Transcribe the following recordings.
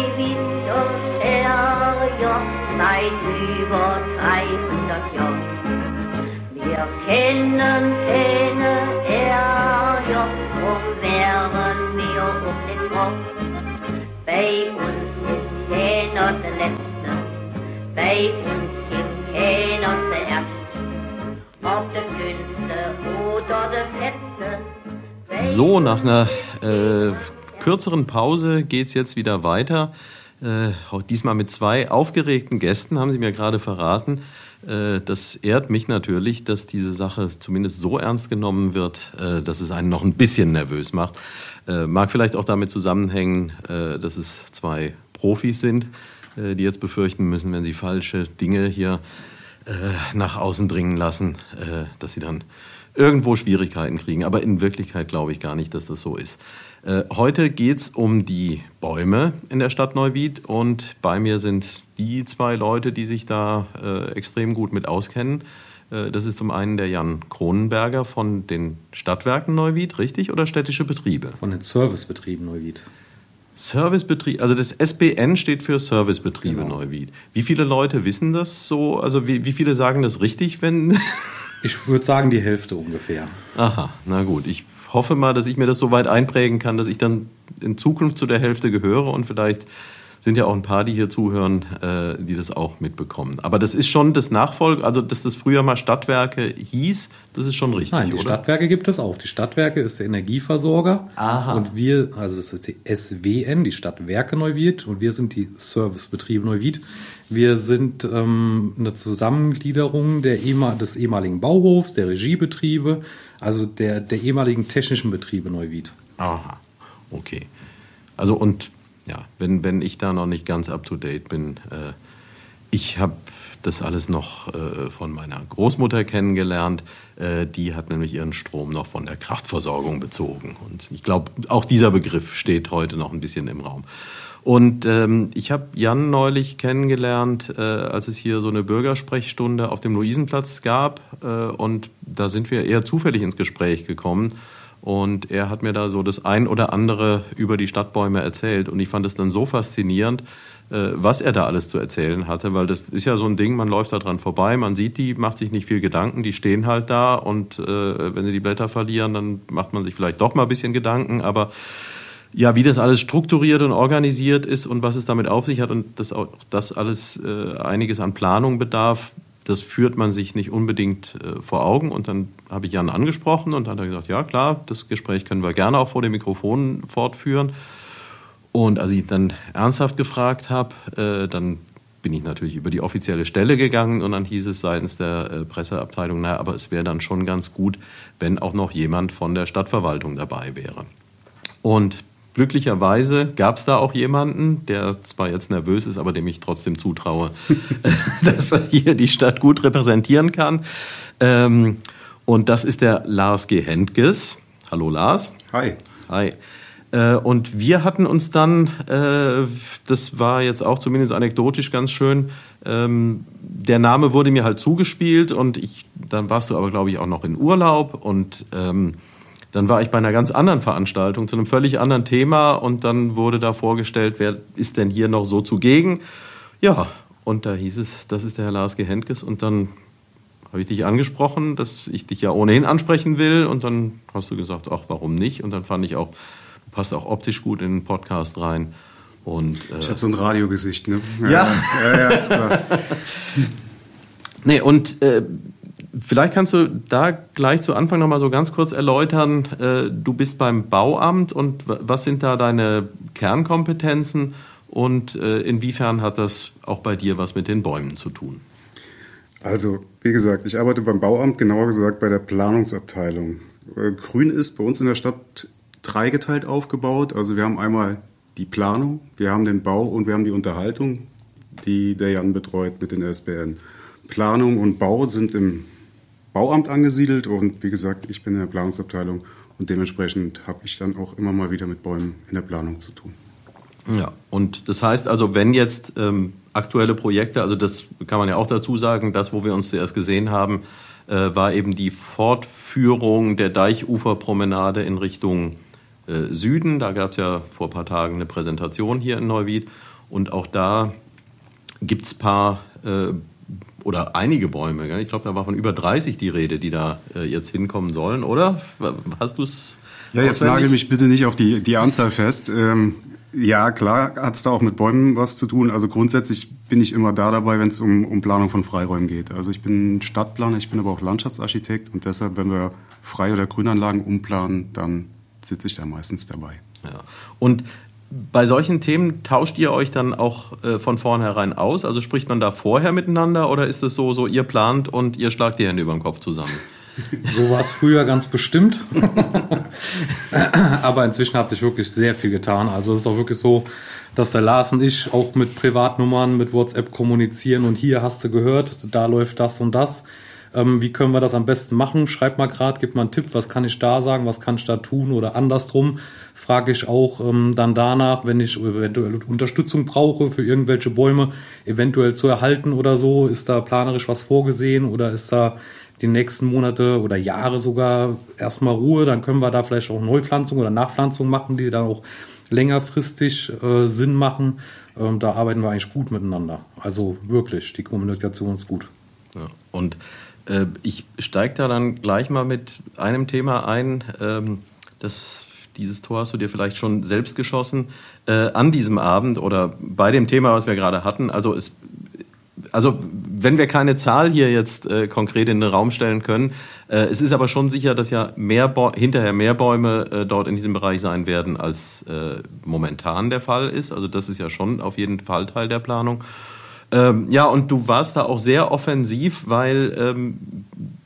Neuwieder her, seit über 300 Jahren. Wir kennen keine Ärger, drum wären wir um den Kopf. Bei uns ist keiner der Letzte, bei uns gibt keiner zuerst. Ob der Dünnste oder der Fetzte. So, nach einer äh, kürzeren Pause geht's jetzt wieder weiter. Äh, diesmal mit zwei aufgeregten Gästen, haben Sie mir gerade verraten. Äh, das ehrt mich natürlich, dass diese Sache zumindest so ernst genommen wird, äh, dass es einen noch ein bisschen nervös macht. Äh, mag vielleicht auch damit zusammenhängen, äh, dass es zwei Profis sind, äh, die jetzt befürchten müssen, wenn sie falsche Dinge hier nach außen dringen lassen, dass sie dann irgendwo Schwierigkeiten kriegen. Aber in Wirklichkeit glaube ich gar nicht, dass das so ist. Äh, heute geht es um die Bäume in der Stadt Neuwied und bei mir sind die zwei Leute, die sich da äh, extrem gut mit auskennen. Äh, das ist zum einen der Jan Kronenberger von den Stadtwerken Neuwied, richtig? Oder städtische Betriebe? Von den Servicebetrieben Neuwied. Servicebetrieb, also das SBN steht für Servicebetriebe genau. Neuwied. Wie viele Leute wissen das so? Also wie, wie viele sagen das richtig, wenn. ich würde sagen, die Hälfte ungefähr. Aha, na gut. Ich hoffe mal, dass ich mir das so weit einprägen kann, dass ich dann in Zukunft zu der Hälfte gehöre und vielleicht sind ja auch ein paar, die hier zuhören, äh, die das auch mitbekommen. Aber das ist schon das Nachfolg, also dass das früher mal Stadtwerke hieß, das ist schon richtig. Nein, die oder? Stadtwerke gibt es auch. Die Stadtwerke ist der Energieversorger. Aha. Und wir, also das ist die SWN, die Stadtwerke Neuwied, und wir sind die Servicebetriebe Neuwied. Wir sind ähm, eine Zusammengliederung der ehemal des ehemaligen Bauhofs, der Regiebetriebe, also der, der ehemaligen technischen Betriebe Neuwied. Aha, okay. Also und ja, wenn, wenn ich da noch nicht ganz up-to-date bin, äh, ich habe das alles noch äh, von meiner Großmutter kennengelernt. Äh, die hat nämlich ihren Strom noch von der Kraftversorgung bezogen. Und ich glaube, auch dieser Begriff steht heute noch ein bisschen im Raum. Und ähm, ich habe Jan neulich kennengelernt, äh, als es hier so eine Bürgersprechstunde auf dem Luisenplatz gab. Äh, und da sind wir eher zufällig ins Gespräch gekommen. Und er hat mir da so das ein oder andere über die Stadtbäume erzählt. Und ich fand es dann so faszinierend, äh, was er da alles zu erzählen hatte, weil das ist ja so ein Ding, man läuft da dran vorbei, man sieht die, macht sich nicht viel Gedanken, die stehen halt da und äh, wenn sie die Blätter verlieren, dann macht man sich vielleicht doch mal ein bisschen Gedanken, aber ja, wie das alles strukturiert und organisiert ist und was es damit auf sich hat und dass auch das alles äh, einiges an Planung bedarf, das führt man sich nicht unbedingt äh, vor Augen. Und dann habe ich Jan angesprochen und dann hat er gesagt, ja klar, das Gespräch können wir gerne auch vor dem Mikrofon fortführen. Und als ich dann ernsthaft gefragt habe, äh, dann bin ich natürlich über die offizielle Stelle gegangen und dann hieß es seitens der äh, Presseabteilung, naja, aber es wäre dann schon ganz gut, wenn auch noch jemand von der Stadtverwaltung dabei wäre. Und Glücklicherweise gab es da auch jemanden, der zwar jetzt nervös ist, aber dem ich trotzdem zutraue, dass er hier die Stadt gut repräsentieren kann. Ähm, und das ist der Lars G. Hentges. Hallo Lars. Hi. Hi. Äh, und wir hatten uns dann, äh, das war jetzt auch zumindest anekdotisch ganz schön, ähm, der Name wurde mir halt zugespielt und ich, dann warst du aber, glaube ich, auch noch in Urlaub und ähm, dann war ich bei einer ganz anderen Veranstaltung zu einem völlig anderen Thema und dann wurde da vorgestellt, wer ist denn hier noch so zugegen? Ja, und da hieß es, das ist der Herr Lars Gehenkes und dann habe ich dich angesprochen, dass ich dich ja ohnehin ansprechen will und dann hast du gesagt, ach, warum nicht? Und dann fand ich auch, du passt auch optisch gut in den Podcast rein. Und, äh, ich habe so ein Radiogesicht, ne? Ja. Ja, ja, ja ist klar. nee, und äh, Vielleicht kannst du da gleich zu Anfang noch mal so ganz kurz erläutern, äh, du bist beim Bauamt und was sind da deine Kernkompetenzen und äh, inwiefern hat das auch bei dir was mit den Bäumen zu tun? Also, wie gesagt, ich arbeite beim Bauamt, genauer gesagt bei der Planungsabteilung. Äh, Grün ist bei uns in der Stadt dreigeteilt aufgebaut. Also wir haben einmal die Planung, wir haben den Bau und wir haben die Unterhaltung, die der Jan betreut mit den SBN. Planung und Bau sind im Bauamt angesiedelt und wie gesagt, ich bin in der Planungsabteilung und dementsprechend habe ich dann auch immer mal wieder mit Bäumen in der Planung zu tun. Ja, und das heißt also, wenn jetzt ähm, aktuelle Projekte, also das kann man ja auch dazu sagen, das, wo wir uns zuerst gesehen haben, äh, war eben die Fortführung der Deichuferpromenade in Richtung äh, Süden. Da gab es ja vor ein paar Tagen eine Präsentation hier in Neuwied. Und auch da gibt es ein paar äh, oder einige Bäume. Gell? Ich glaube, da war von über 30 die Rede, die da äh, jetzt hinkommen sollen, oder? Hast du es? Ja, jetzt nagel mich bitte nicht auf die, die Anzahl fest. Ähm, ja, klar hat es da auch mit Bäumen was zu tun. Also grundsätzlich bin ich immer da dabei, wenn es um, um Planung von Freiräumen geht. Also ich bin Stadtplaner, ich bin aber auch Landschaftsarchitekt und deshalb, wenn wir Frei- oder Grünanlagen umplanen, dann sitze ich da meistens dabei. Ja. Und bei solchen Themen tauscht ihr euch dann auch äh, von vornherein aus? Also spricht man da vorher miteinander oder ist es so, so ihr plant und ihr schlagt die Hände über den Kopf zusammen? So war es früher ganz bestimmt. Aber inzwischen hat sich wirklich sehr viel getan. Also es ist auch wirklich so, dass der Lars und ich auch mit Privatnummern, mit WhatsApp kommunizieren und hier hast du gehört, da läuft das und das. Ähm, wie können wir das am besten machen? Schreib mal gerade, gib mal einen Tipp, was kann ich da sagen, was kann ich da tun oder andersrum. Frage ich auch ähm, dann danach, wenn ich eventuell Unterstützung brauche für irgendwelche Bäume eventuell zu erhalten oder so. Ist da planerisch was vorgesehen oder ist da die nächsten Monate oder Jahre sogar erstmal Ruhe, dann können wir da vielleicht auch Neupflanzung oder Nachpflanzung machen, die dann auch längerfristig äh, Sinn machen. Ähm, da arbeiten wir eigentlich gut miteinander. Also wirklich, die Kommunikation ist gut. Ja, und ich steige da dann gleich mal mit einem Thema ein. Ähm, das, dieses Tor hast du dir vielleicht schon selbst geschossen äh, an diesem Abend oder bei dem Thema, was wir gerade hatten. Also es also wenn wir keine Zahl hier jetzt äh, konkret in den Raum stellen können, äh, es ist aber schon sicher, dass ja mehr hinterher mehr Bäume äh, dort in diesem Bereich sein werden, als äh, momentan der Fall ist. Also das ist ja schon auf jeden Fall Teil der Planung. Ähm, ja, und du warst da auch sehr offensiv, weil ähm,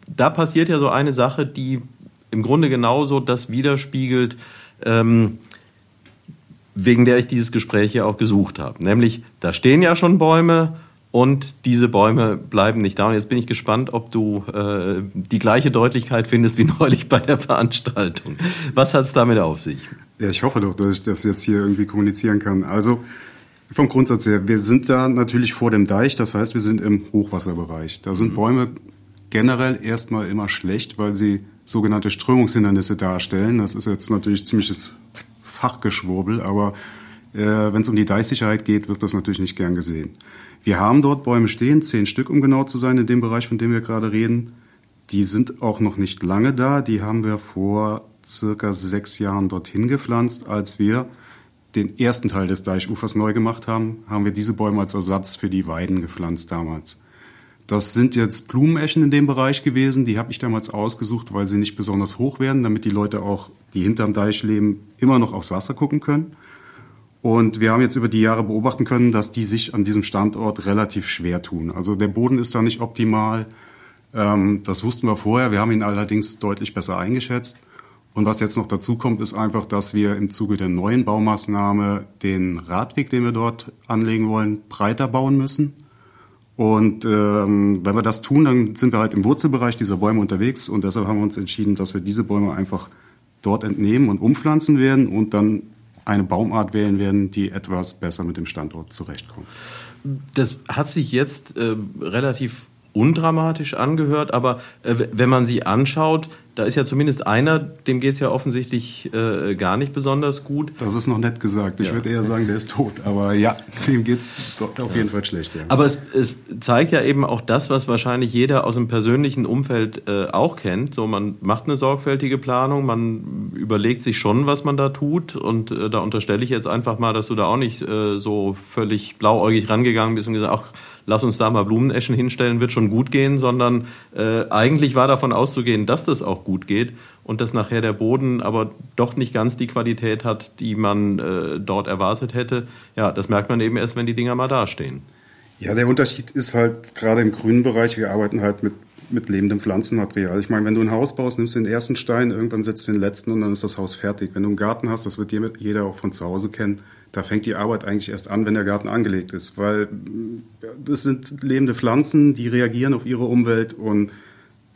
da passiert ja so eine Sache, die im Grunde genauso das widerspiegelt, ähm, wegen der ich dieses Gespräch hier auch gesucht habe. Nämlich, da stehen ja schon Bäume und diese Bäume bleiben nicht da. Und jetzt bin ich gespannt, ob du äh, die gleiche Deutlichkeit findest wie neulich bei der Veranstaltung. Was hat es damit auf sich? Ja, ich hoffe doch, dass ich das jetzt hier irgendwie kommunizieren kann. Also vom Grundsatz her, wir sind da natürlich vor dem Deich, das heißt, wir sind im Hochwasserbereich. Da sind mhm. Bäume generell erstmal immer schlecht, weil sie sogenannte Strömungshindernisse darstellen. Das ist jetzt natürlich ziemliches Fachgeschwurbel, aber äh, wenn es um die Deichsicherheit geht, wird das natürlich nicht gern gesehen. Wir haben dort Bäume stehen, zehn Stück, um genau zu sein, in dem Bereich, von dem wir gerade reden. Die sind auch noch nicht lange da. Die haben wir vor circa sechs Jahren dorthin gepflanzt. Als wir den ersten Teil des Deichufers neu gemacht haben, haben wir diese Bäume als Ersatz für die Weiden gepflanzt damals. Das sind jetzt Blumeneschen in dem Bereich gewesen. Die habe ich damals ausgesucht, weil sie nicht besonders hoch werden, damit die Leute auch, die hinterm Deich leben, immer noch aufs Wasser gucken können. Und wir haben jetzt über die Jahre beobachten können, dass die sich an diesem Standort relativ schwer tun. Also der Boden ist da nicht optimal. Ähm, das wussten wir vorher. Wir haben ihn allerdings deutlich besser eingeschätzt. Und was jetzt noch dazu kommt, ist einfach, dass wir im Zuge der neuen Baumaßnahme den Radweg, den wir dort anlegen wollen, breiter bauen müssen. Und ähm, wenn wir das tun, dann sind wir halt im Wurzelbereich dieser Bäume unterwegs. Und deshalb haben wir uns entschieden, dass wir diese Bäume einfach dort entnehmen und umpflanzen werden und dann eine Baumart wählen werden, die etwas besser mit dem Standort zurechtkommt. Das hat sich jetzt äh, relativ undramatisch angehört, aber äh, wenn man sie anschaut, da ist ja zumindest einer, dem geht es ja offensichtlich äh, gar nicht besonders gut. Das ist noch nett gesagt. Ich ja. würde eher sagen, der ist tot. Aber ja, dem geht es auf ja. jeden Fall schlecht. Ja. Aber es, es zeigt ja eben auch das, was wahrscheinlich jeder aus dem persönlichen Umfeld äh, auch kennt. So, man macht eine sorgfältige Planung, man überlegt sich schon, was man da tut. Und äh, da unterstelle ich jetzt einfach mal, dass du da auch nicht äh, so völlig blauäugig rangegangen bist und gesagt, ach, lass uns da mal Blumeneschen hinstellen, wird schon gut gehen, sondern äh, eigentlich war davon auszugehen, dass das auch gut geht und dass nachher der Boden aber doch nicht ganz die Qualität hat, die man äh, dort erwartet hätte. Ja, das merkt man eben erst, wenn die Dinger mal dastehen. Ja, der Unterschied ist halt gerade im grünen Bereich, wir arbeiten halt mit, mit lebendem Pflanzenmaterial. Ich meine, wenn du ein Haus baust, nimmst du den ersten Stein, irgendwann setzt du den letzten und dann ist das Haus fertig. Wenn du einen Garten hast, das wird jeder auch von zu Hause kennen, da fängt die Arbeit eigentlich erst an, wenn der Garten angelegt ist, weil das sind lebende Pflanzen, die reagieren auf ihre Umwelt und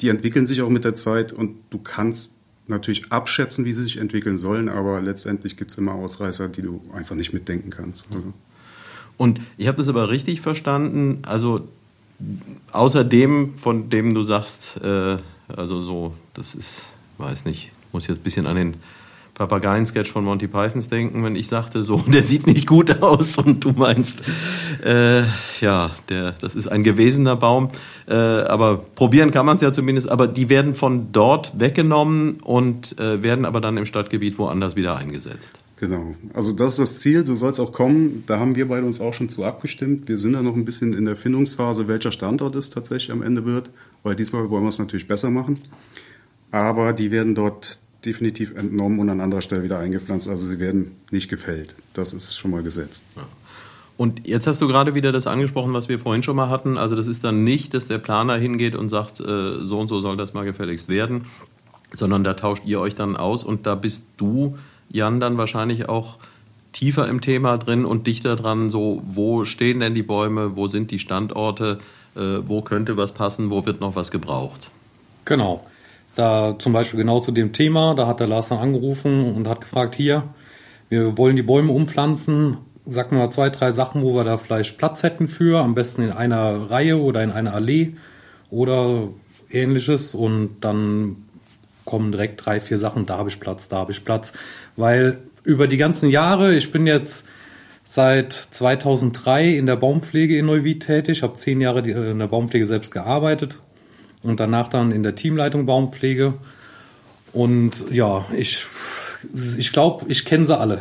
die entwickeln sich auch mit der Zeit und du kannst natürlich abschätzen, wie sie sich entwickeln sollen, aber letztendlich gibt es immer Ausreißer, die du einfach nicht mitdenken kannst. Also. Und ich habe das aber richtig verstanden, also außer dem, von dem du sagst, äh, also so, das ist, weiß nicht, muss jetzt ein bisschen an den Papageien-Sketch von Monty Pythons denken, wenn ich sagte, so, der sieht nicht gut aus und du meinst, äh, ja, der, das ist ein gewesener Baum. Äh, aber probieren kann man es ja zumindest. Aber die werden von dort weggenommen und äh, werden aber dann im Stadtgebiet woanders wieder eingesetzt. Genau. Also das ist das Ziel, so soll es auch kommen. Da haben wir beide uns auch schon zu abgestimmt. Wir sind da noch ein bisschen in der Findungsphase, welcher Standort es tatsächlich am Ende wird, weil diesmal wollen wir es natürlich besser machen. Aber die werden dort definitiv entnommen und an anderer Stelle wieder eingepflanzt. Also sie werden nicht gefällt. Das ist schon mal gesetzt. Ja. Und jetzt hast du gerade wieder das angesprochen, was wir vorhin schon mal hatten. Also das ist dann nicht, dass der Planer hingeht und sagt, äh, so und so soll das mal gefälligst werden, sondern da tauscht ihr euch dann aus und da bist du, Jan, dann wahrscheinlich auch tiefer im Thema drin und dichter dran, so wo stehen denn die Bäume, wo sind die Standorte, äh, wo könnte was passen, wo wird noch was gebraucht. Genau. Da zum Beispiel genau zu dem Thema, da hat der Lars dann angerufen und hat gefragt, hier, wir wollen die Bäume umpflanzen, sag mal zwei, drei Sachen, wo wir da vielleicht Platz hätten für, am besten in einer Reihe oder in einer Allee oder ähnliches und dann kommen direkt drei, vier Sachen, da habe ich Platz, da habe ich Platz, weil über die ganzen Jahre, ich bin jetzt seit 2003 in der Baumpflege in Neuwied tätig, habe zehn Jahre in der Baumpflege selbst gearbeitet, und danach dann in der Teamleitung Baumpflege. Und ja, ich, ich glaube, ich kenne sie alle.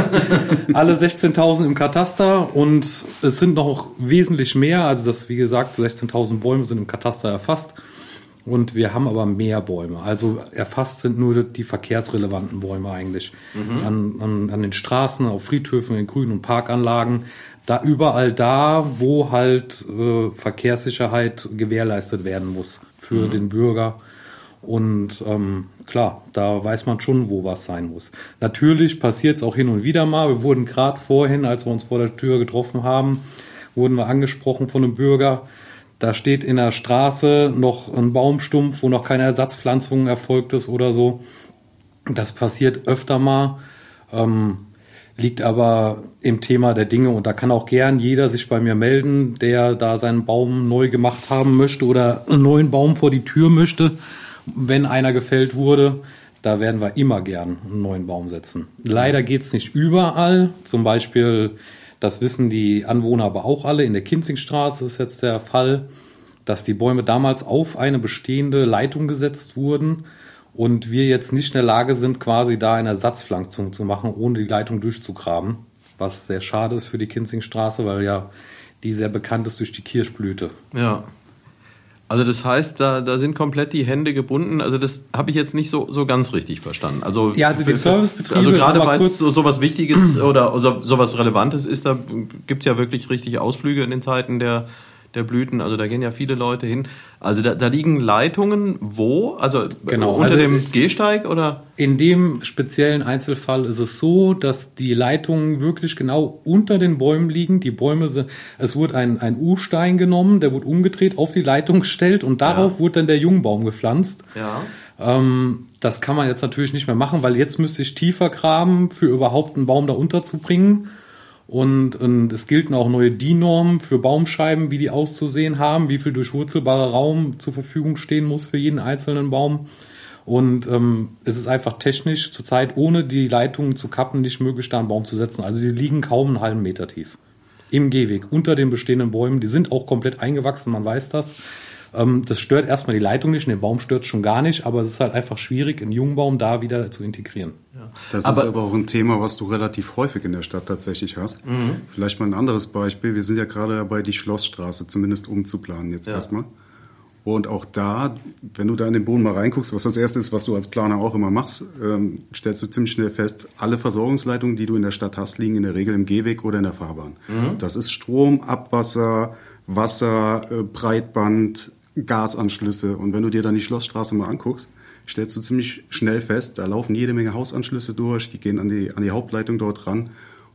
alle 16.000 im Kataster und es sind noch wesentlich mehr. Also das, wie gesagt, 16.000 Bäume sind im Kataster erfasst. Und wir haben aber mehr Bäume. Also erfasst sind nur die verkehrsrelevanten Bäume eigentlich. Mhm. An, an, an den Straßen, auf Friedhöfen, in Grün- und Parkanlagen da überall da, wo halt äh, Verkehrssicherheit gewährleistet werden muss für mhm. den Bürger. Und ähm, klar, da weiß man schon, wo was sein muss. Natürlich passiert es auch hin und wieder mal. Wir wurden gerade vorhin, als wir uns vor der Tür getroffen haben, wurden wir angesprochen von einem Bürger. Da steht in der Straße noch ein Baumstumpf, wo noch keine Ersatzpflanzung erfolgt ist oder so. Das passiert öfter mal. Ähm, liegt aber im Thema der Dinge und da kann auch gern jeder sich bei mir melden, der da seinen Baum neu gemacht haben möchte oder einen neuen Baum vor die Tür möchte, wenn einer gefällt wurde. Da werden wir immer gern einen neuen Baum setzen. Leider geht's nicht überall. Zum Beispiel, das wissen die Anwohner aber auch alle, in der Kinzigstraße ist jetzt der Fall, dass die Bäume damals auf eine bestehende Leitung gesetzt wurden und wir jetzt nicht in der Lage sind, quasi da eine Ersatzpflanzung zu machen, ohne die Leitung durchzugraben. Was sehr schade ist für die Kinzingstraße, weil ja die sehr bekannt ist durch die Kirschblüte. Ja. Also das heißt, da, da sind komplett die Hände gebunden. Also das habe ich jetzt nicht so, so ganz richtig verstanden. Also ja, also die Servicebetriebe. Also gerade weil es so, so was Wichtiges oder so, so was Relevantes ist, da gibt's ja wirklich richtig Ausflüge in den Zeiten der der Blüten. Also da gehen ja viele Leute hin. Also da, da liegen Leitungen wo? Also genau, unter also dem Gehsteig oder? In dem speziellen Einzelfall ist es so, dass die Leitungen wirklich genau unter den Bäumen liegen. Die Bäume sind, es wurde ein, ein U-Stein genommen, der wurde umgedreht, auf die Leitung gestellt und darauf ja. wurde dann der Jungbaum gepflanzt. Ja. Ähm, das kann man jetzt natürlich nicht mehr machen, weil jetzt müsste ich tiefer graben, für überhaupt einen Baum da unterzubringen. Und, und es gelten auch neue DIN-Normen für Baumscheiben, wie die auszusehen haben, wie viel durchwurzelbarer Raum zur Verfügung stehen muss für jeden einzelnen Baum. Und ähm, es ist einfach technisch zurzeit ohne die Leitungen zu kappen nicht möglich, da einen Baum zu setzen. Also sie liegen kaum einen halben Meter tief. Im Gehweg, unter den bestehenden Bäumen. Die sind auch komplett eingewachsen, man weiß das. Ähm, das stört erstmal die Leitung nicht, den Baum stört schon gar nicht, aber es ist halt einfach schwierig, einen jungen Baum da wieder zu integrieren. Ja. Das aber, ist aber auch ein Thema, was du relativ häufig in der Stadt tatsächlich hast. Mhm. Vielleicht mal ein anderes Beispiel. Wir sind ja gerade dabei, die Schlossstraße zumindest umzuplanen jetzt ja. erstmal. Und auch da, wenn du da in den Boden mal reinguckst, was das erste ist, was du als Planer auch immer machst, ähm, stellst du ziemlich schnell fest, alle Versorgungsleitungen, die du in der Stadt hast, liegen in der Regel im Gehweg oder in der Fahrbahn. Mhm. Das ist Strom, Abwasser, Wasser, äh, Breitband, Gasanschlüsse. Und wenn du dir dann die Schlossstraße mal anguckst, stellst du ziemlich schnell fest, da laufen jede Menge Hausanschlüsse durch, die gehen an die, an die Hauptleitung dort ran.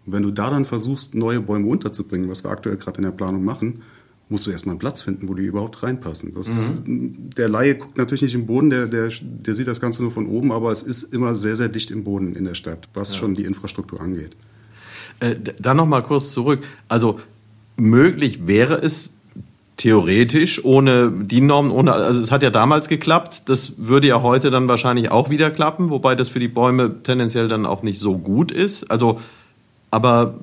Und wenn du da dann versuchst, neue Bäume unterzubringen, was wir aktuell gerade in der Planung machen, musst du erstmal einen Platz finden, wo die überhaupt reinpassen. Das, mhm. Der Laie guckt natürlich nicht im Boden, der, der, der sieht das Ganze nur von oben, aber es ist immer sehr, sehr dicht im Boden in der Stadt, was ja. schon die Infrastruktur angeht. Äh, dann noch mal kurz zurück. Also möglich wäre es theoretisch ohne die Normen, ohne, also es hat ja damals geklappt, das würde ja heute dann wahrscheinlich auch wieder klappen, wobei das für die Bäume tendenziell dann auch nicht so gut ist. Also, aber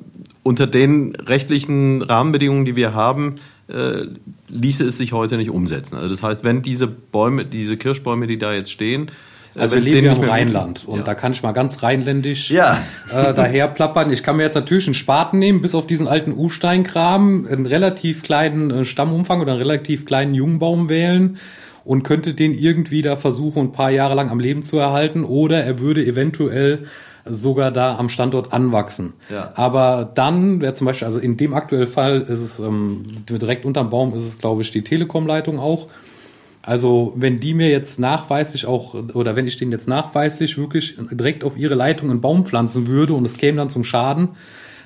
unter den rechtlichen Rahmenbedingungen, die wir haben, äh, ließe es sich heute nicht umsetzen. Also das heißt, wenn diese Bäume, diese Kirschbäume, die da jetzt stehen, also wir leben ja im Rheinland und ja. da kann ich mal ganz rheinländisch ja. äh, daher plappern. Ich kann mir jetzt natürlich einen Spaten nehmen, bis auf diesen alten U-Steinkram, einen relativ kleinen äh, Stammumfang oder einen relativ kleinen Jungbaum wählen und könnte den irgendwie da versuchen, ein paar Jahre lang am Leben zu erhalten oder er würde eventuell sogar da am Standort anwachsen. Ja. Aber dann wäre zum Beispiel, also in dem aktuellen Fall ist es ähm, direkt unterm Baum ist es, glaube ich, die Telekom-Leitung auch. Also wenn die mir jetzt nachweislich auch, oder wenn ich den jetzt nachweislich wirklich direkt auf ihre Leitung einen Baum pflanzen würde und es käme dann zum Schaden,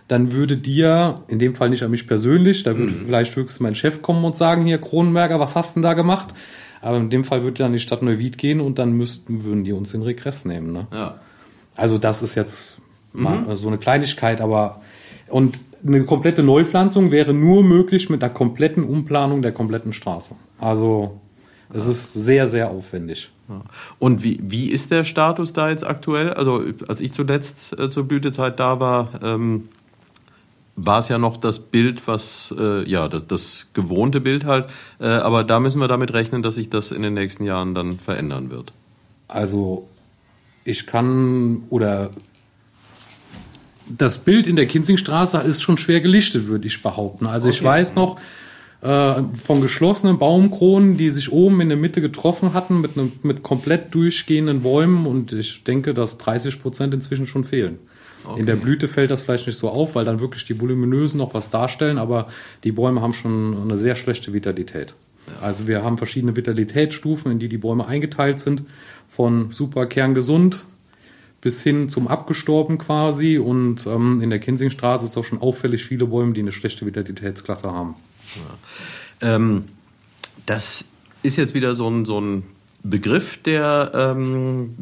dann würde dir, in dem Fall nicht an mich persönlich, da würde mhm. vielleicht höchstens mein Chef kommen und sagen, hier Kronenberger, was hast du denn da gemacht? Aber in dem Fall würde dann die Stadt Neuwied gehen und dann müssten, würden die uns in Regress nehmen. Ne? Ja. Also das ist jetzt mhm. mal so eine Kleinigkeit, aber und eine komplette Neupflanzung wäre nur möglich mit einer kompletten Umplanung der kompletten Straße. Also es ist sehr, sehr aufwendig. Und wie, wie ist der Status da jetzt aktuell? Also als ich zuletzt äh, zur Blütezeit da war, ähm, war es ja noch das Bild, was, äh, ja, das, das, gewohnte Bild halt. Äh, aber da müssen wir damit rechnen, dass sich das in den nächsten Jahren dann verändern wird. Also ich kann oder das Bild in der Kinzingstraße ist schon schwer gelichtet, würde ich behaupten. Also okay. ich weiß noch, äh, von geschlossenen Baumkronen, die sich oben in der Mitte getroffen hatten mit, ne, mit komplett durchgehenden Bäumen und ich denke, dass 30 Prozent inzwischen schon fehlen. Okay. In der Blüte fällt das vielleicht nicht so auf, weil dann wirklich die voluminösen noch was darstellen, aber die Bäume haben schon eine sehr schlechte Vitalität. Also wir haben verschiedene Vitalitätsstufen, in die die Bäume eingeteilt sind, von super kerngesund bis hin zum abgestorben quasi. Und ähm, in der Kinsingstraße ist doch schon auffällig viele Bäume, die eine schlechte Vitalitätsklasse haben. Ja. Ähm, das ist jetzt wieder so ein, so ein Begriff, der, ähm,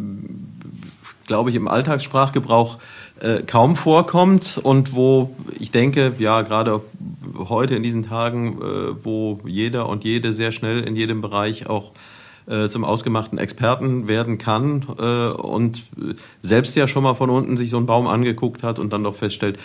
glaube ich, im Alltagssprachgebrauch äh, kaum vorkommt und wo ich denke, ja, gerade heute in diesen Tagen, äh, wo jeder und jede sehr schnell in jedem Bereich auch äh, zum ausgemachten Experten werden kann äh, und selbst ja schon mal von unten sich so einen Baum angeguckt hat und dann doch feststellt,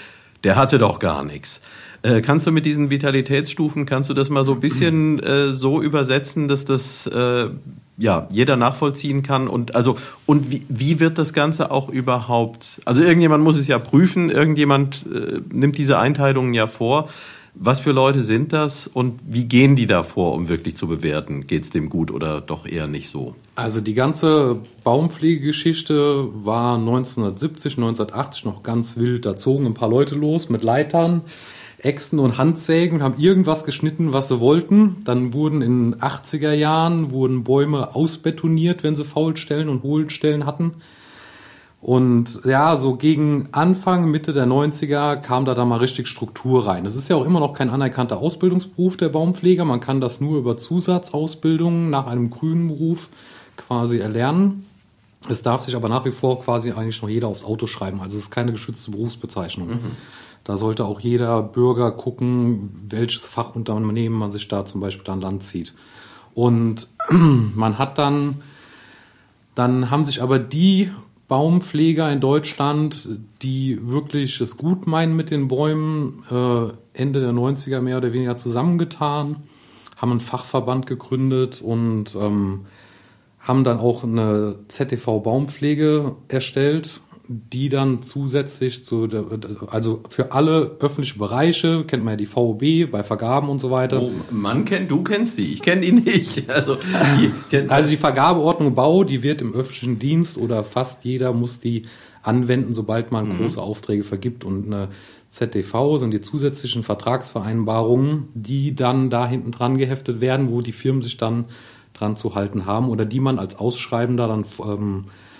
der hatte doch gar nichts. Äh, kannst du mit diesen Vitalitätsstufen, kannst du das mal so ein bisschen äh, so übersetzen, dass das äh, ja jeder nachvollziehen kann und also und wie, wie wird das Ganze auch überhaupt? Also irgendjemand muss es ja prüfen, irgendjemand äh, nimmt diese Einteilungen ja vor. Was für Leute sind das und wie gehen die da vor, um wirklich zu bewerten, geht es dem gut oder doch eher nicht so? Also die ganze Baumpflegegeschichte war 1970, 1980 noch ganz wild. Da zogen ein paar Leute los mit Leitern, Äxten und Handsägen und haben irgendwas geschnitten, was sie wollten. Dann wurden in 80er Jahren wurden Bäume ausbetoniert, wenn sie Faulstellen und Hohlstellen hatten. Und ja, so gegen Anfang, Mitte der 90er kam da dann mal richtig Struktur rein. Es ist ja auch immer noch kein anerkannter Ausbildungsberuf der Baumpfleger. Man kann das nur über Zusatzausbildung nach einem grünen Beruf quasi erlernen. Es darf sich aber nach wie vor quasi eigentlich noch jeder aufs Auto schreiben. Also es ist keine geschützte Berufsbezeichnung. Mhm. Da sollte auch jeder Bürger gucken, welches Fachunternehmen man sich da zum Beispiel an Land zieht. Und man hat dann, dann haben sich aber die Baumpfleger in Deutschland, die wirklich es gut meinen mit den Bäumen, äh, Ende der 90er mehr oder weniger zusammengetan, haben einen Fachverband gegründet und ähm, haben dann auch eine ZTV Baumpflege erstellt die dann zusätzlich zu, also für alle öffentlichen Bereiche, kennt man ja die VOB bei Vergaben und so weiter. Oh, man kennt, du kennst die, ich kenne die nicht. Also die, also die Vergabeordnung Bau, die wird im öffentlichen Dienst oder fast jeder muss die anwenden, sobald man mhm. große Aufträge vergibt und eine ZDV sind die zusätzlichen Vertragsvereinbarungen, die dann da hinten dran geheftet werden, wo die Firmen sich dann dran zu halten haben oder die man als Ausschreibender dann ähm, äh,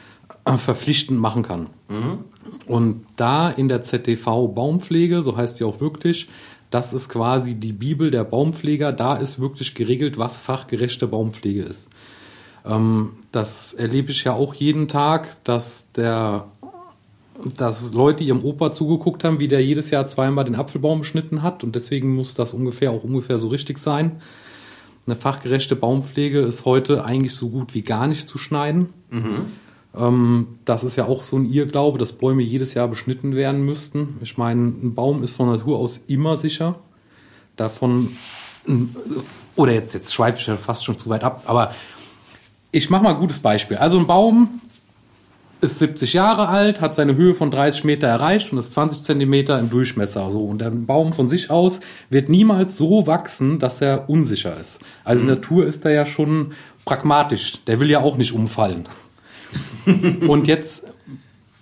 verpflichtend machen kann. Mhm. Und da in der ZTV Baumpflege, so heißt sie auch wirklich, das ist quasi die Bibel der Baumpfleger, da ist wirklich geregelt, was fachgerechte Baumpflege ist. Ähm, das erlebe ich ja auch jeden Tag, dass der dass Leute ihrem Opa zugeguckt haben, wie der jedes Jahr zweimal den Apfelbaum geschnitten hat und deswegen muss das ungefähr auch ungefähr so richtig sein. Eine fachgerechte Baumpflege ist heute eigentlich so gut wie gar nicht zu schneiden. Ähm, das ist ja auch so ein Irrglaube, dass Bäume jedes Jahr beschnitten werden müssten. Ich meine, ein Baum ist von Natur aus immer sicher. Davon, oder jetzt, jetzt schweife ich ja fast schon zu weit ab, aber ich mache mal ein gutes Beispiel. Also ein Baum ist 70 Jahre alt, hat seine Höhe von 30 Meter erreicht und ist 20 Zentimeter im Durchmesser. So. Und der Baum von sich aus wird niemals so wachsen, dass er unsicher ist. Also die Natur ist da ja schon pragmatisch. Der will ja auch nicht umfallen. Und jetzt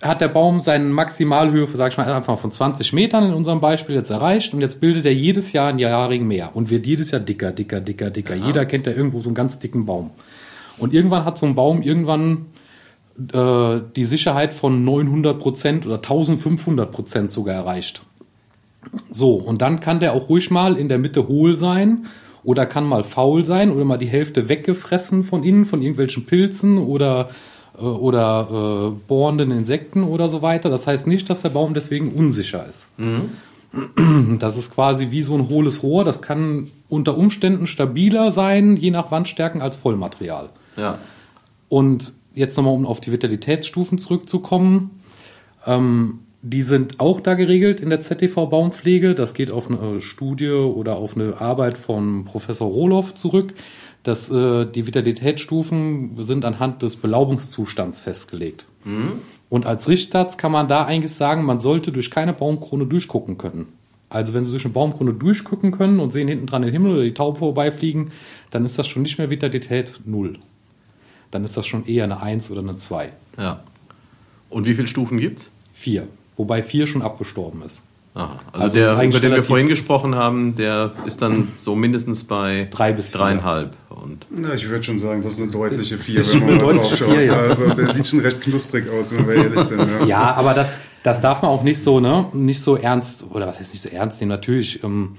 hat der Baum seine Maximalhöhe, sag ich mal, einfach von 20 Metern in unserem Beispiel jetzt erreicht und jetzt bildet er jedes Jahr einen Jährigen mehr und wird jedes Jahr dicker, dicker, dicker, dicker. Jeder kennt ja irgendwo so einen ganz dicken Baum. Und irgendwann hat so ein Baum irgendwann äh, die Sicherheit von 900 Prozent oder 1500 Prozent sogar erreicht. So, und dann kann der auch ruhig mal in der Mitte hohl sein oder kann mal faul sein oder mal die Hälfte weggefressen von innen, von irgendwelchen Pilzen oder, oder äh, bohrenden Insekten oder so weiter. Das heißt nicht, dass der Baum deswegen unsicher ist. Das ist quasi wie so ein hohles Rohr. Das kann unter Umständen stabiler sein, je nach Wandstärken, als Vollmaterial. Ja. Und jetzt nochmal, um auf die Vitalitätsstufen zurückzukommen. Ähm, die sind auch da geregelt in der ZTV Baumpflege. Das geht auf eine Studie oder auf eine Arbeit von Professor Rohloff zurück. Das, äh, die Vitalitätsstufen sind anhand des Belaubungszustands festgelegt. Und als Richtsatz kann man da eigentlich sagen, man sollte durch keine Baumkrone durchgucken können. Also wenn Sie durch eine Baumkrone durchgucken können und sehen hinten dran den Himmel oder die Taube vorbeifliegen, dann ist das schon nicht mehr Vitalität null. Dann ist das schon eher eine 1 oder eine 2. Ja. Und wie viele Stufen gibt's? Vier. Wobei vier schon abgestorben ist. Aha. Also, Also der, über den wir vorhin gesprochen haben, der ist dann so mindestens bei Drei bis dreieinhalb. Und Na, ich würde schon sagen, das ist eine deutliche 4, Ist wenn man mal drauf schaut. Ja. Also der sieht schon recht knusprig aus, wenn wir ehrlich sind. Ja. Ja, aber das, das darf man auch nicht so, ne, nicht so ernst, oder was heißt nicht so ernst nehmen, natürlich. Ähm,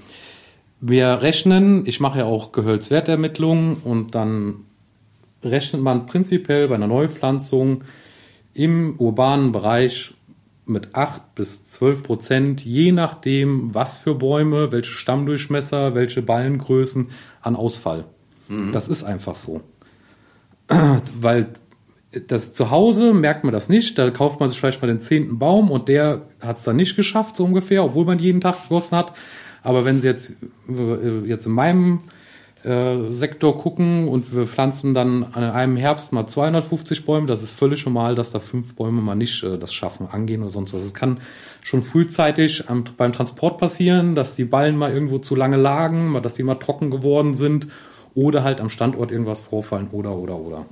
wir rechnen, ich mache ja auch Gehölzwertermittlungen und dann rechnet man prinzipiell bei einer Neupflanzung im urbanen Bereich mit 8 bis 12 Prozent, je nachdem, was für Bäume, welche Stammdurchmesser, welche Ballengrößen an Ausfall. Das ist einfach so. Weil das zu Hause merkt man das nicht. Da kauft man sich vielleicht mal den zehnten Baum und der hat es dann nicht geschafft, so ungefähr, obwohl man jeden Tag gegossen hat. Aber wenn Sie jetzt, äh, jetzt in meinem äh, Sektor gucken und wir pflanzen dann an einem Herbst mal 250 Bäume, das ist völlig normal, dass da fünf Bäume mal nicht äh, das schaffen, angehen oder sonst was. Es kann schon frühzeitig am, beim Transport passieren, dass die Ballen mal irgendwo zu lange lagen, dass die mal trocken geworden sind oder halt am Standort irgendwas vorfallen oder oder oder.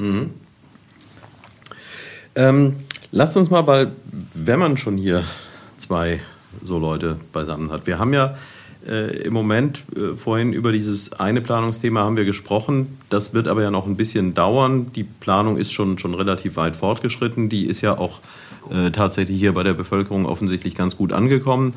ähm, lasst uns mal, weil, wenn man schon hier zwei so Leute beisammen hat. Wir haben ja äh, im Moment äh, vorhin über dieses eine Planungsthema haben wir gesprochen. Das wird aber ja noch ein bisschen dauern. Die Planung ist schon, schon relativ weit fortgeschritten. Die ist ja auch äh, tatsächlich hier bei der Bevölkerung offensichtlich ganz gut angekommen.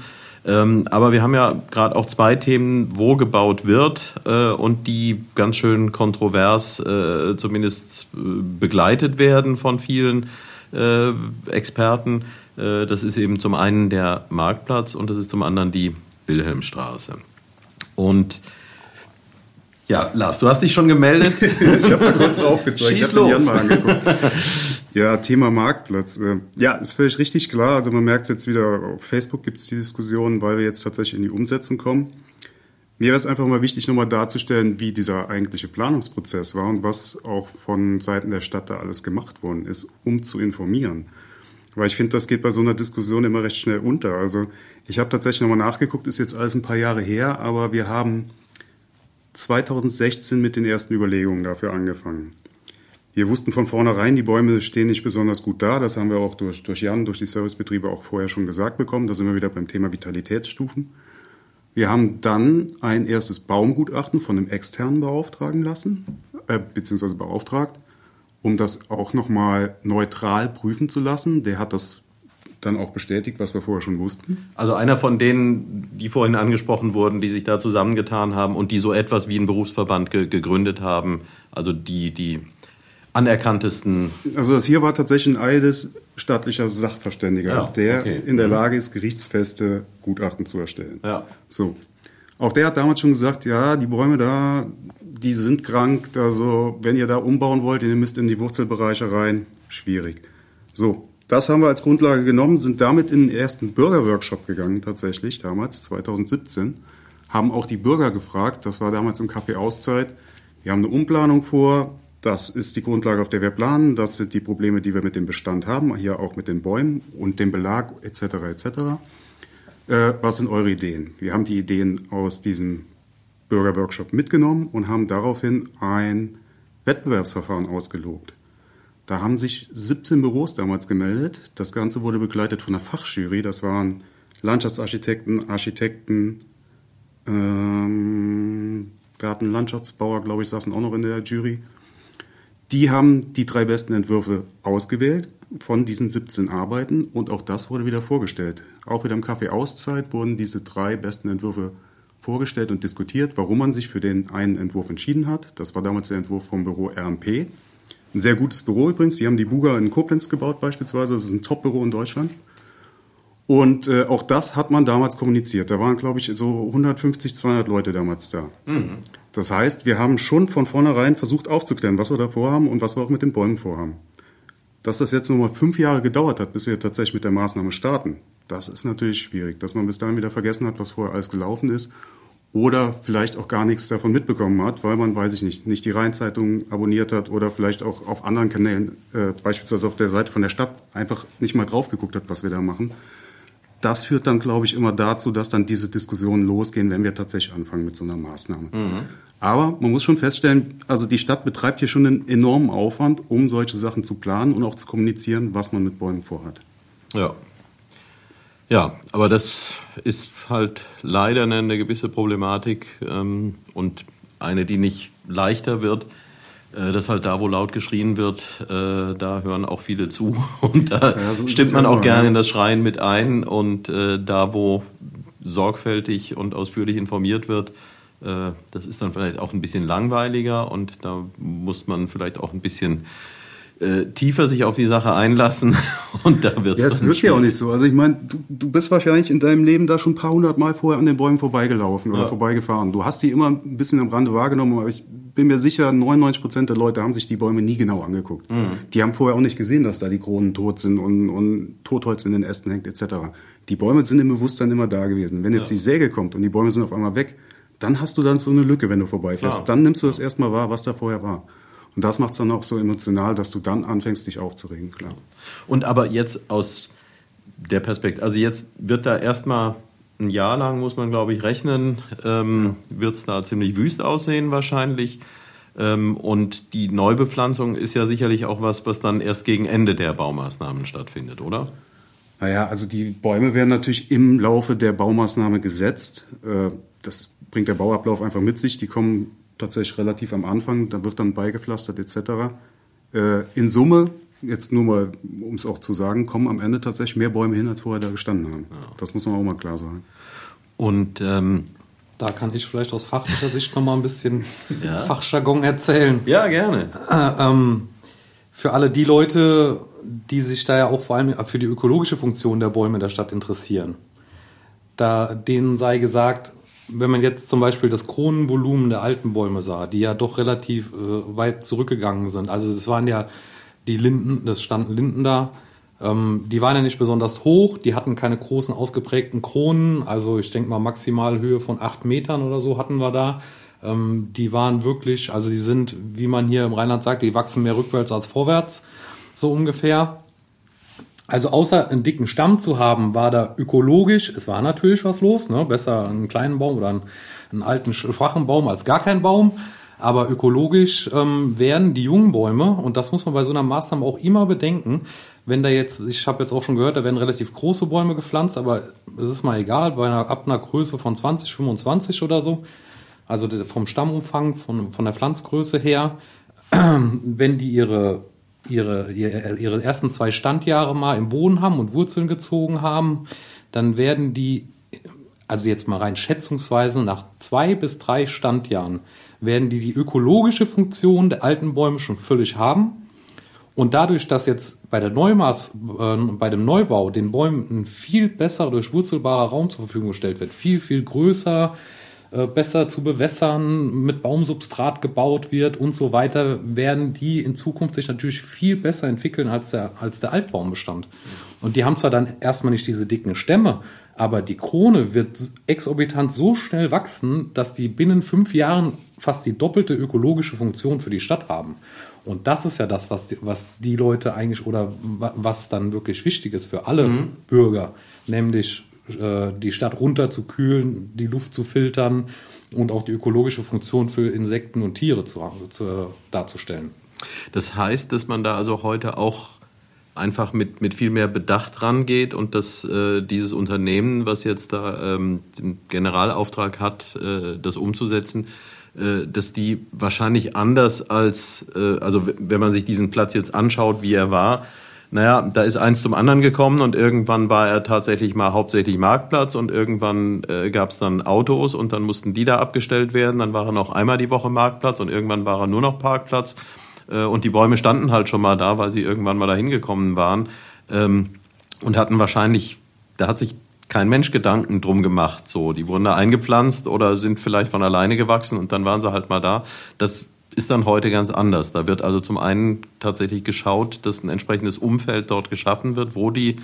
Ähm, aber wir haben ja gerade auch zwei Themen, wo gebaut wird äh, und die ganz schön kontrovers äh, zumindest äh, begleitet werden von vielen äh, Experten. Äh, das ist eben zum einen der Marktplatz und das ist zum anderen die Wilhelmstraße. Und ja, Lars, du hast dich schon gemeldet. Ich habe mal kurz aufgezeigt, Schieß ich habe den mal angeguckt. Ja, Thema Marktplatz. Äh, Ja, ist völlig richtig klar. Also man merkt es jetzt wieder, auf Facebook gibt es die Diskussion, weil wir jetzt tatsächlich in die Umsetzung kommen. Mir wäre es einfach mal wichtig, nochmal darzustellen, wie dieser eigentliche Planungsprozess war und was auch von Seiten der Stadt da alles gemacht worden ist, um zu informieren. Weil ich finde, das geht bei so einer Diskussion immer recht schnell unter. Also ich habe tatsächlich nochmal nachgeguckt, ist jetzt alles ein paar Jahre her, aber wir haben 2016 mit den ersten Überlegungen dafür angefangen. Wir wussten von vornherein, die Bäume stehen nicht besonders gut da. Das haben wir auch durch, durch Jan, durch die Servicebetriebe auch vorher schon gesagt bekommen. Da sind wir wieder beim Thema Vitalitätsstufen. Wir haben dann ein erstes Baumgutachten von einem externen beauftragen lassen, äh, beziehungsweise beauftragt, um das auch nochmal neutral prüfen zu lassen. Der hat das dann auch bestätigt, was wir vorher schon wussten. Also einer von denen, die vorhin angesprochen wurden, die sich da zusammengetan haben und die so etwas wie einen Berufsverband ge gegründet haben. Also die, die anerkanntesten. Also das hier war tatsächlich ein eides staatlicher Sachverständiger, Ja, der okay. in der Lage ist, gerichtsfeste Gutachten zu erstellen. Ja. So. Auch der hat damals schon gesagt, ja, die Bäume da, die sind krank. Also wenn ihr da umbauen wollt, ihr müsst in die Wurzelbereiche rein, schwierig. So, das haben wir als Grundlage genommen, sind damit in den ersten Bürgerworkshop gegangen, tatsächlich, damals, 2017. Haben auch die Bürger gefragt, das war damals im Café Auszeit. Wir haben eine Umplanung vor, das ist die Grundlage, auf der wir planen, das sind die Probleme, die wir mit dem Bestand haben, hier auch mit den Bäumen und dem Belag etc. etc. Äh, was sind eure Ideen? Wir haben die Ideen aus diesem Bürgerworkshop mitgenommen und haben daraufhin ein Wettbewerbsverfahren ausgelobt. Da haben sich 17 Büros damals gemeldet. Das Ganze wurde begleitet von einer Fachjury. Das waren Landschaftsarchitekten, Architekten, ähm, Gartenlandschaftsbauer, glaube ich, saßen auch noch in der Jury. Die haben die drei besten Entwürfe ausgewählt von diesen 17 Arbeiten und auch das wurde wieder vorgestellt. Auch wieder im Café Auszeit wurden diese drei besten Entwürfe vorgestellt und diskutiert, warum man sich für den einen Entwurf entschieden hat. Das war damals der Entwurf vom Büro RMP. Ein sehr gutes Büro übrigens. Die haben die Buga in Koblenz gebaut beispielsweise. Das ist ein Top-Büro in Deutschland. Und äh, auch das hat man damals kommuniziert. Da waren, glaube ich, so 150, 200 Leute damals da. Mhm. Das heißt, wir haben schon von vornherein versucht aufzuklären, was wir da vorhaben und was wir auch mit den Bäumen vorhaben. Dass das jetzt nochmal fünf Jahre gedauert hat, bis wir tatsächlich mit der Maßnahme starten, das ist natürlich schwierig. Dass man bis dahin wieder vergessen hat, was vorher alles gelaufen ist oder vielleicht auch gar nichts davon mitbekommen hat, weil man, weiß ich nicht, nicht die Rheinzeitung abonniert hat oder vielleicht auch auf anderen Kanälen, äh, beispielsweise auf der Seite von der Stadt, einfach nicht mal drauf geguckt hat, was wir da machen. Das führt dann, glaube ich, immer dazu, dass dann diese Diskussionen losgehen, wenn wir tatsächlich anfangen mit so einer Maßnahme. Mhm. Aber man muss schon feststellen, also die Stadt betreibt hier schon einen enormen Aufwand, um solche Sachen zu planen und auch zu kommunizieren, was man mit Bäumen vorhat. Ja. Ja, aber das ist halt leider eine, gewisse Problematik ähm, und eine, die nicht leichter wird. Äh, dass halt da, wo laut geschrien wird, äh, da hören auch viele zu. Und da ja, so stimmt man auch gerne in das Schreien mit ein. Und äh, da, wo sorgfältig und ausführlich informiert wird, äh, das ist dann vielleicht auch ein bisschen langweiliger. Und da muss man vielleicht auch ein bisschen äh, tiefer sich auf die Sache einlassen und da wird es. Ja, es wird ja auch nicht so. Also ich meine, du, du bist wahrscheinlich in deinem Leben da schon ein paar hundert Mal vorher an den Bäumen vorbeigelaufen oder ja. vorbeigefahren. Du hast die immer ein bisschen am Rande wahrgenommen, aber ich bin mir sicher, 99 Prozent der Leute haben sich die Bäume nie genau angeguckt. Mhm. Die haben vorher auch nicht gesehen, dass da die Kronen tot sind und, und Totholz in den Ästen hängt etc. Die Bäume sind im Bewusstsein immer da gewesen. Wenn jetzt ja. die Säge kommt und die Bäume sind auf einmal weg, dann hast du dann so eine Lücke, wenn du vorbeifährst. Klar. Dann nimmst du das erstmal wahr, was da vorher war. Und das macht es dann auch so emotional, dass du dann anfängst, dich aufzuregen, klar. Und aber jetzt aus der Perspektive, also jetzt wird da erstmal ein Jahr lang, muss man glaube ich rechnen, ähm, wird es da ziemlich wüst aussehen wahrscheinlich. Ähm, und die Neubepflanzung ist ja sicherlich auch was, was dann erst gegen Ende der Baumaßnahmen stattfindet, oder? Naja, also die Bäume werden natürlich im Laufe der Baumaßnahme gesetzt. Äh, das bringt der Bauablauf einfach mit sich. Die kommen tatsächlich relativ am Anfang, da wird dann beigepflastert etc. Äh, in Summe, jetzt nur mal, um es auch zu sagen, kommen am Ende tatsächlich mehr Bäume hin, als vorher da gestanden haben. Ja. Das muss man auch mal klar sagen. Und ähm, da kann ich vielleicht aus fachlicher Sicht noch mal ein bisschen ja. Fachjargon erzählen. Ja, gerne. Äh, ähm, für alle die Leute, die sich da ja auch vor allem für die ökologische Funktion der Bäume der Stadt interessieren, da denen sei gesagt, wenn man jetzt zum Beispiel das Kronenvolumen der alten Bäume sah, die ja doch relativ äh, weit zurückgegangen sind. Also es waren ja die Linden, das standen Linden da, ähm, die waren ja nicht besonders hoch, die hatten keine großen ausgeprägten Kronen, also ich denke mal maximal Höhe von acht Metern oder so hatten wir da. Ähm, die waren wirklich, also die sind, wie man hier im Rheinland sagt, die wachsen mehr rückwärts als vorwärts, so ungefähr. Also außer einen dicken Stamm zu haben, war da ökologisch, es war natürlich was los, ne? besser einen kleinen Baum oder einen, einen alten, schwachen Baum als gar kein Baum. Aber ökologisch ähm, werden die jungen Bäume, und das muss man bei so einer Maßnahme auch immer bedenken, wenn da jetzt, ich habe jetzt auch schon gehört, da werden relativ große Bäume gepflanzt, aber es ist mal egal, bei einer, ab einer Größe von 20, 25 oder so, also vom Stammumfang, von, von der Pflanzgröße her, wenn die ihre ihre, ersten zwei Standjahre mal im Boden haben und Wurzeln gezogen haben, dann werden die, also jetzt mal rein schätzungsweise, nach zwei bis drei Standjahren werden die die ökologische Funktion der alten Bäume schon völlig haben. Und dadurch, dass jetzt bei der Neumaß, äh, bei dem Neubau den Bäumen ein viel besser durchwurzelbarer Raum zur Verfügung gestellt wird, viel, viel größer, äh, besser zu bewässern, mit Baumsubstrat gebaut wird und so weiter, werden die in Zukunft sich natürlich viel besser entwickeln als der, als der Altbaumbestand. Und die haben zwar dann erstmal nicht diese dicken Stämme, aber die Krone wird exorbitant so schnell wachsen, dass die binnen fünf Jahren fast die doppelte ökologische Funktion für die Stadt haben. Und das ist ja das, was die, was die Leute eigentlich oder was dann wirklich wichtig ist für alle mhm. Bürger, nämlich äh, die Stadt runterzukühlen, die Luft zu filtern und auch die ökologische Funktion für Insekten und Tiere zu, zu, darzustellen. Das heißt, dass man da also heute auch einfach mit, mit viel mehr Bedacht rangeht und dass äh, dieses Unternehmen, was jetzt da ähm, den Generalauftrag hat, äh, das umzusetzen, äh, dass die wahrscheinlich anders als, äh, also wenn man sich diesen Platz jetzt anschaut, wie er war, naja, da ist eins zum anderen gekommen und irgendwann war er tatsächlich mal hauptsächlich Marktplatz und irgendwann äh, gab es dann Autos und dann mussten die da abgestellt werden. Dann war er noch einmal die Woche Marktplatz und irgendwann war er nur noch Parkplatz. Äh, und die Bäume standen halt schon mal da, weil sie irgendwann mal dahin gekommen waren ähm, und hatten wahrscheinlich, da hat sich kein Mensch Gedanken drum gemacht. So, die wurden da eingepflanzt oder sind vielleicht von alleine gewachsen und dann waren sie halt mal da. Das ist dann heute ganz anders. Da wird also zum einen tatsächlich geschaut, dass ein entsprechendes Umfeld dort geschaffen wird, wo die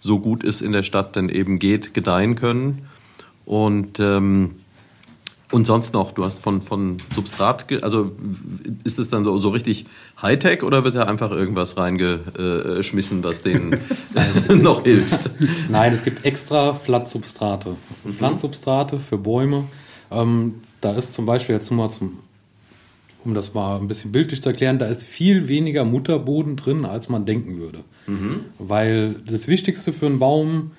so gut es in der Stadt denn eben geht, gedeihen können. Und, ähm, und sonst noch, du hast von, von Substrat, also ist es dann so, so richtig Hightech oder wird da einfach irgendwas reingeschmissen, was denen noch hilft? Nein, es gibt extra Pflanzsubstrate. Mhm. Pflanzsubstrate für Bäume. Ähm, da ist zum Beispiel jetzt mal zum um das mal ein bisschen bildlich zu erklären, da ist viel weniger Mutterboden drin, als man denken würde. Mhm. Weil das Wichtigste für einen Baum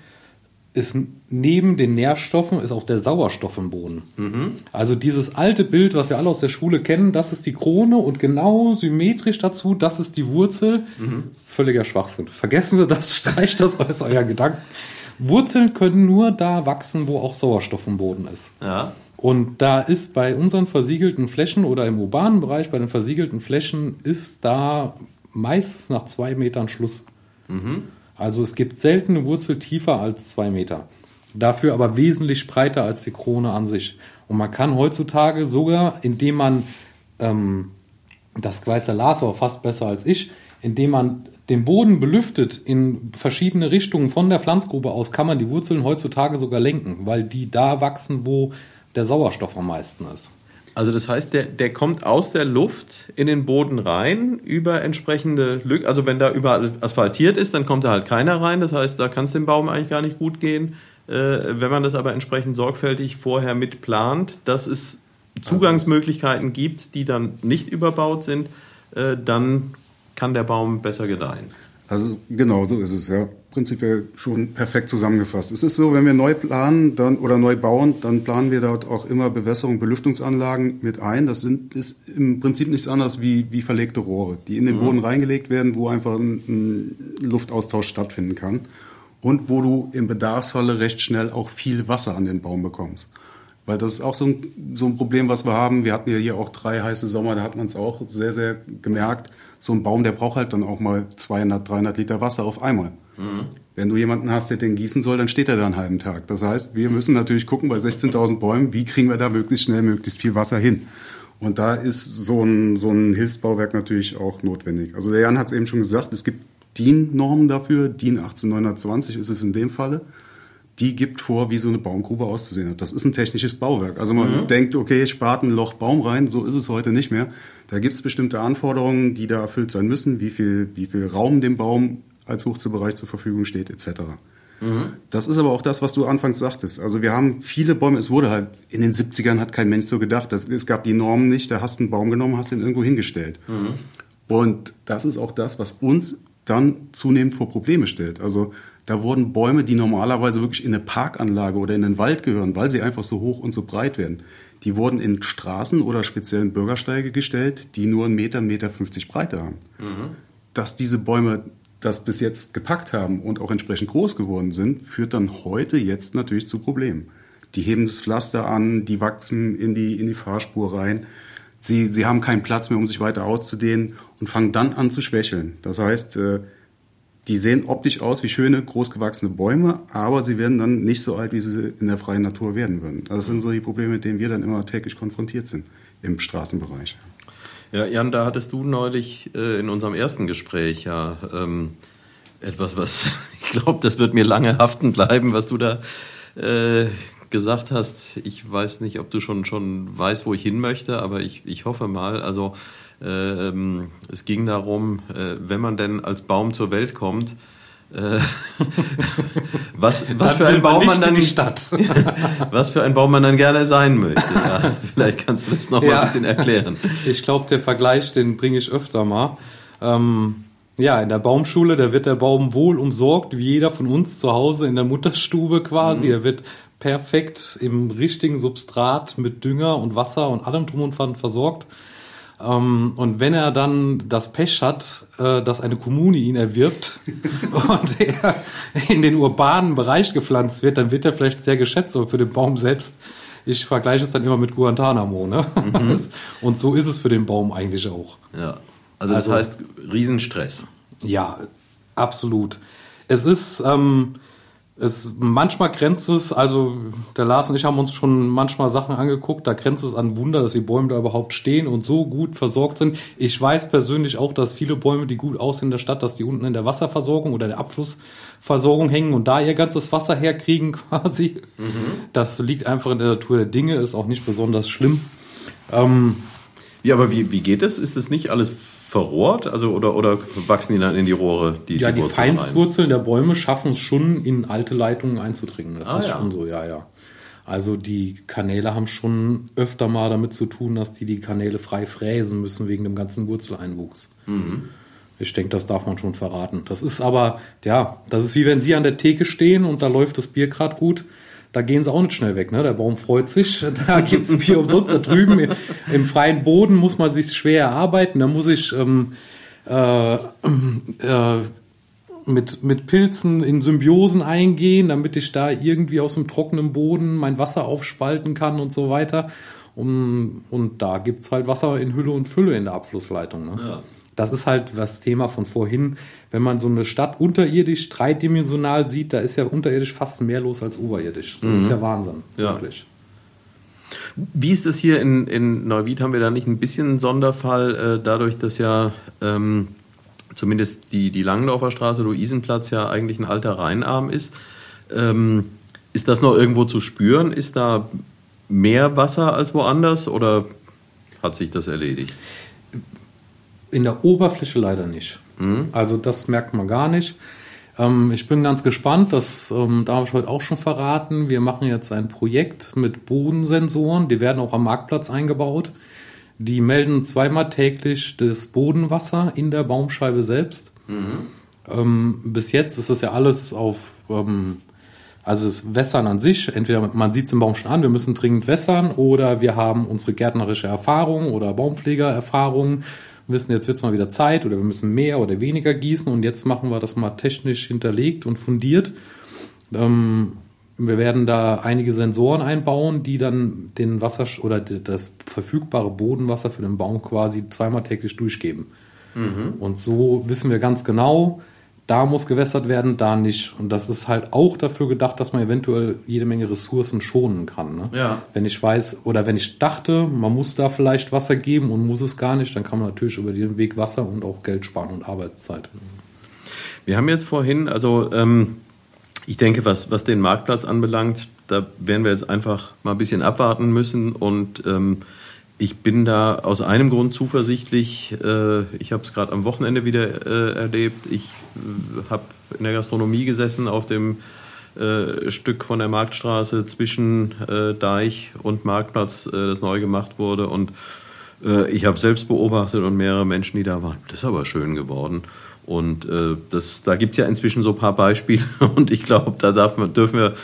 ist neben den Nährstoffen ist auch der Sauerstoff im Boden. Mhm. Also dieses alte Bild, was wir alle aus der Schule kennen, das ist die Krone und genau symmetrisch dazu, das ist die Wurzel. Mhm. Völliger Schwachsinn. Vergessen Sie das, streicht das aus euer Gedanken. Wurzeln können nur da wachsen, wo auch Sauerstoff im Boden ist. Ja. Und da ist bei unseren versiegelten Flächen oder im urbanen Bereich bei den versiegelten Flächen ist da meistens nach zwei Metern Schluss. Mhm. Also es gibt seltene Wurzel tiefer als zwei Meter. Dafür aber wesentlich breiter als die Krone an sich. Und man kann heutzutage sogar, indem man, ähm, das weiß der Lars aber fast besser als ich, indem man den Boden belüftet in verschiedene Richtungen von der Pflanzgrube aus, kann man die Wurzeln heutzutage sogar lenken, weil die da wachsen, wo der Sauerstoff am meisten ist. Also das heißt, der, der kommt aus der Luft in den Boden rein über entsprechende Lücken. Also wenn da überall asphaltiert ist, dann kommt da halt keiner rein. Das heißt, da kann es dem Baum eigentlich gar nicht gut gehen. Äh, wenn man das aber entsprechend sorgfältig vorher mitplant, dass es Zugangsmöglichkeiten gibt, die dann nicht überbaut sind, äh, dann kann der Baum besser gedeihen. Also genau, so ist es ja. Prinzipiell schon perfekt zusammengefasst. Es ist so, wenn wir neu planen dann, oder neu bauen, dann planen wir dort auch immer Bewässerung, Belüftungsanlagen mit ein. Das sind, ist im Prinzip nichts anderes wie, wie verlegte Rohre, die in den Boden reingelegt werden, wo einfach ein, ein Luftaustausch stattfinden kann und wo du im Bedarfsfalle recht schnell auch viel Wasser an den Baum bekommst. Weil das ist auch so ein, so ein Problem, was wir haben. Wir hatten ja hier auch drei heiße Sommer, da hat man es auch sehr, sehr gemerkt so ein Baum, der braucht halt dann auch mal 200, 300 Liter Wasser auf einmal. Mhm. Wenn du jemanden hast, der den gießen soll, dann steht er da einen halben Tag. Das heißt, wir müssen natürlich gucken bei 16.000 Bäumen, wie kriegen wir da möglichst schnell möglichst viel Wasser hin. Und da ist so ein, so ein Hilfsbauwerk natürlich auch notwendig. Also der Jan hat es eben schon gesagt, es gibt DIN-Normen dafür. DIN 18920 ist es in dem Falle die gibt vor, wie so eine Baumgrube auszusehen hat. Das ist ein technisches Bauwerk. Also man mhm. denkt, okay, spart ein Loch Baum rein, so ist es heute nicht mehr. Da gibt es bestimmte Anforderungen, die da erfüllt sein müssen, wie viel, wie viel Raum dem Baum als Hochziehbereich zur Verfügung steht, etc. Mhm. Das ist aber auch das, was du anfangs sagtest. Also wir haben viele Bäume, es wurde halt, in den 70ern hat kein Mensch so gedacht, das, es gab die Normen nicht, da hast du einen Baum genommen, hast den irgendwo hingestellt. Mhm. Und das ist auch das, was uns dann zunehmend vor Probleme stellt. Also da wurden Bäume, die normalerweise wirklich in eine Parkanlage oder in den Wald gehören, weil sie einfach so hoch und so breit werden, die wurden in Straßen oder speziellen Bürgersteige gestellt, die nur einen Meter, einen Meter 50 Breite haben. Mhm. Dass diese Bäume das bis jetzt gepackt haben und auch entsprechend groß geworden sind, führt dann heute jetzt natürlich zu Problemen. Die heben das Pflaster an, die wachsen in die, in die Fahrspur rein. Sie, sie haben keinen Platz mehr, um sich weiter auszudehnen und fangen dann an zu schwächeln. Das heißt, äh, die sehen optisch aus wie schöne, großgewachsene Bäume, aber sie werden dann nicht so alt, wie sie in der freien Natur werden würden. Also das sind so die Probleme, mit denen wir dann immer täglich konfrontiert sind im Straßenbereich. Ja, Jan, da hattest du neulich äh, in unserem ersten Gespräch ja ähm, etwas, was ich glaube, das wird mir lange haften bleiben, was du da äh, gesagt hast. Ich weiß nicht, ob du schon schon weißt, wo ich hin möchte, aber ich, ich hoffe mal. Also es ging darum, äh, wenn man denn als Baum zur Welt kommt, äh, was, was für ein Baum man dann was für ein Baum man dann gerne sein möchte. Ja, vielleicht kannst du das noch ja. mal ein bisschen erklären. Ich glaube, der Vergleich, den bringe ich öfter mal. Ähm, ja, in der Baumschule, da wird der Baum wohl umsorgt, wie jeder von uns zu Hause in der Mutterstube quasi. Mhm. Er wird perfekt im richtigen Substrat mit Dünger und Wasser und allem drum und dran versorgt. Ähm, und wenn er dann das Pech hat, äh, dass eine Kommune ihn erwirbt und er in den urbanen Bereich gepflanzt wird, dann wird er vielleicht sehr geschätzt, aber für den Baum selbst, ich vergleiche es dann immer mit Guantanamo. Ne? Mhm. Und so ist es für den Baum eigentlich auch. Ja, also das also, heißt Riesenstress. Ja, absolut. Es ist... Ähm, es manchmal grenzt es, also der Lars und ich haben uns schon manchmal Sachen angeguckt, da grenzt es an Wunder, dass die Bäume da überhaupt stehen und so gut versorgt sind. Ich weiß persönlich auch, dass viele Bäume, die gut aussehen in der Stadt, dass die unten in der Wasserversorgung oder der Abflussversorgung hängen und da ihr ganzes Wasser herkriegen quasi. Mhm. Das liegt einfach in der Natur der Dinge, ist auch nicht besonders schlimm. Ähm, ja, aber wie, wie geht es? Ist es nicht alles verrohrt? Also oder, oder wachsen die dann in die Rohre? Die, ja, die, die Feinstwurzeln der Bäume schaffen es schon, in alte Leitungen einzudringen. Das ah, ist ja. schon so, ja, ja. Also die Kanäle haben schon öfter mal damit zu tun, dass die die Kanäle frei fräsen müssen wegen dem ganzen Wurzeleinwuchs. Mhm. Ich denke, das darf man schon verraten. Das ist aber, ja, das ist wie wenn Sie an der Theke stehen und da läuft das Bier gerade gut da gehen sie auch nicht schnell weg. Ne? Der Baum freut sich, da gibt's Bier umsonst. Da drüben im freien Boden muss man sich schwer erarbeiten. Da muss ich ähm, äh, äh, mit, mit Pilzen in Symbiosen eingehen, damit ich da irgendwie aus dem trockenen Boden mein Wasser aufspalten kann und so weiter. Und, und da gibt's halt Wasser in Hülle und Fülle in der Abflussleitung. Ne? Ja das ist halt das Thema von vorhin. Wenn man so eine Stadt unterirdisch, dreidimensional sieht, da ist ja unterirdisch fast mehr los als oberirdisch. Das mhm. ist ja Wahnsinn, ja. wirklich. Wie ist es hier in, in Neuwied? Haben wir da nicht ein bisschen einen Sonderfall, äh, dadurch, dass ja ähm, zumindest die, die Langendorfer Straße, Luisenplatz ja eigentlich ein alter Rheinarm ist. Ähm, ist das noch irgendwo zu spüren? Ist da mehr Wasser als woanders oder hat sich das erledigt? In der Oberfläche leider nicht. Mhm. Also das merkt man gar nicht. Ähm, ich bin ganz gespannt, das ähm, darf ich heute auch schon verraten. Wir machen jetzt ein Projekt mit Bodensensoren, die werden auch am Marktplatz eingebaut. Die melden zweimal täglich das Bodenwasser in der Baumscheibe selbst. Mhm. Ähm, bis jetzt ist das ja alles auf, ähm, also das Wässern an sich, entweder man sieht es im Baum schon an, wir müssen dringend wässern, oder wir haben unsere gärtnerische Erfahrung oder Baumpflegererfahrung wissen, jetzt wird es mal wieder Zeit oder wir müssen mehr oder weniger gießen und jetzt machen wir das mal technisch hinterlegt und fundiert. Ähm, wir werden da einige Sensoren einbauen, die dann den Wasser oder das verfügbare Bodenwasser für den Baum quasi zweimal täglich durchgeben. Mhm. Und so wissen wir ganz genau, da muss gewässert werden, da nicht. Und das ist halt auch dafür gedacht, dass man eventuell jede Menge Ressourcen schonen kann. Ne? Ja. Wenn ich weiß oder wenn ich dachte, man muss da vielleicht Wasser geben und muss es gar nicht, dann kann man natürlich über den Weg Wasser und auch Geld sparen und Arbeitszeit. Wir haben jetzt vorhin, also ähm, ich denke, was, was den Marktplatz anbelangt, da werden wir jetzt einfach mal ein bisschen abwarten müssen und ähm, ich bin da aus einem Grund zuversichtlich. Äh, ich habe es gerade am Wochenende wieder äh, erlebt. Ich äh, habe in der Gastronomie gesessen auf dem Stück von der Marktstraße zwischen Deich und Marktplatz, das neu gemacht wurde. Und ich habe selbst beobachtet und mehrere Menschen, die da waren. Das ist aber schön geworden. Und das, da gibt es ja inzwischen so ein paar Beispiele. Und ich glaube, da man, dürfen wir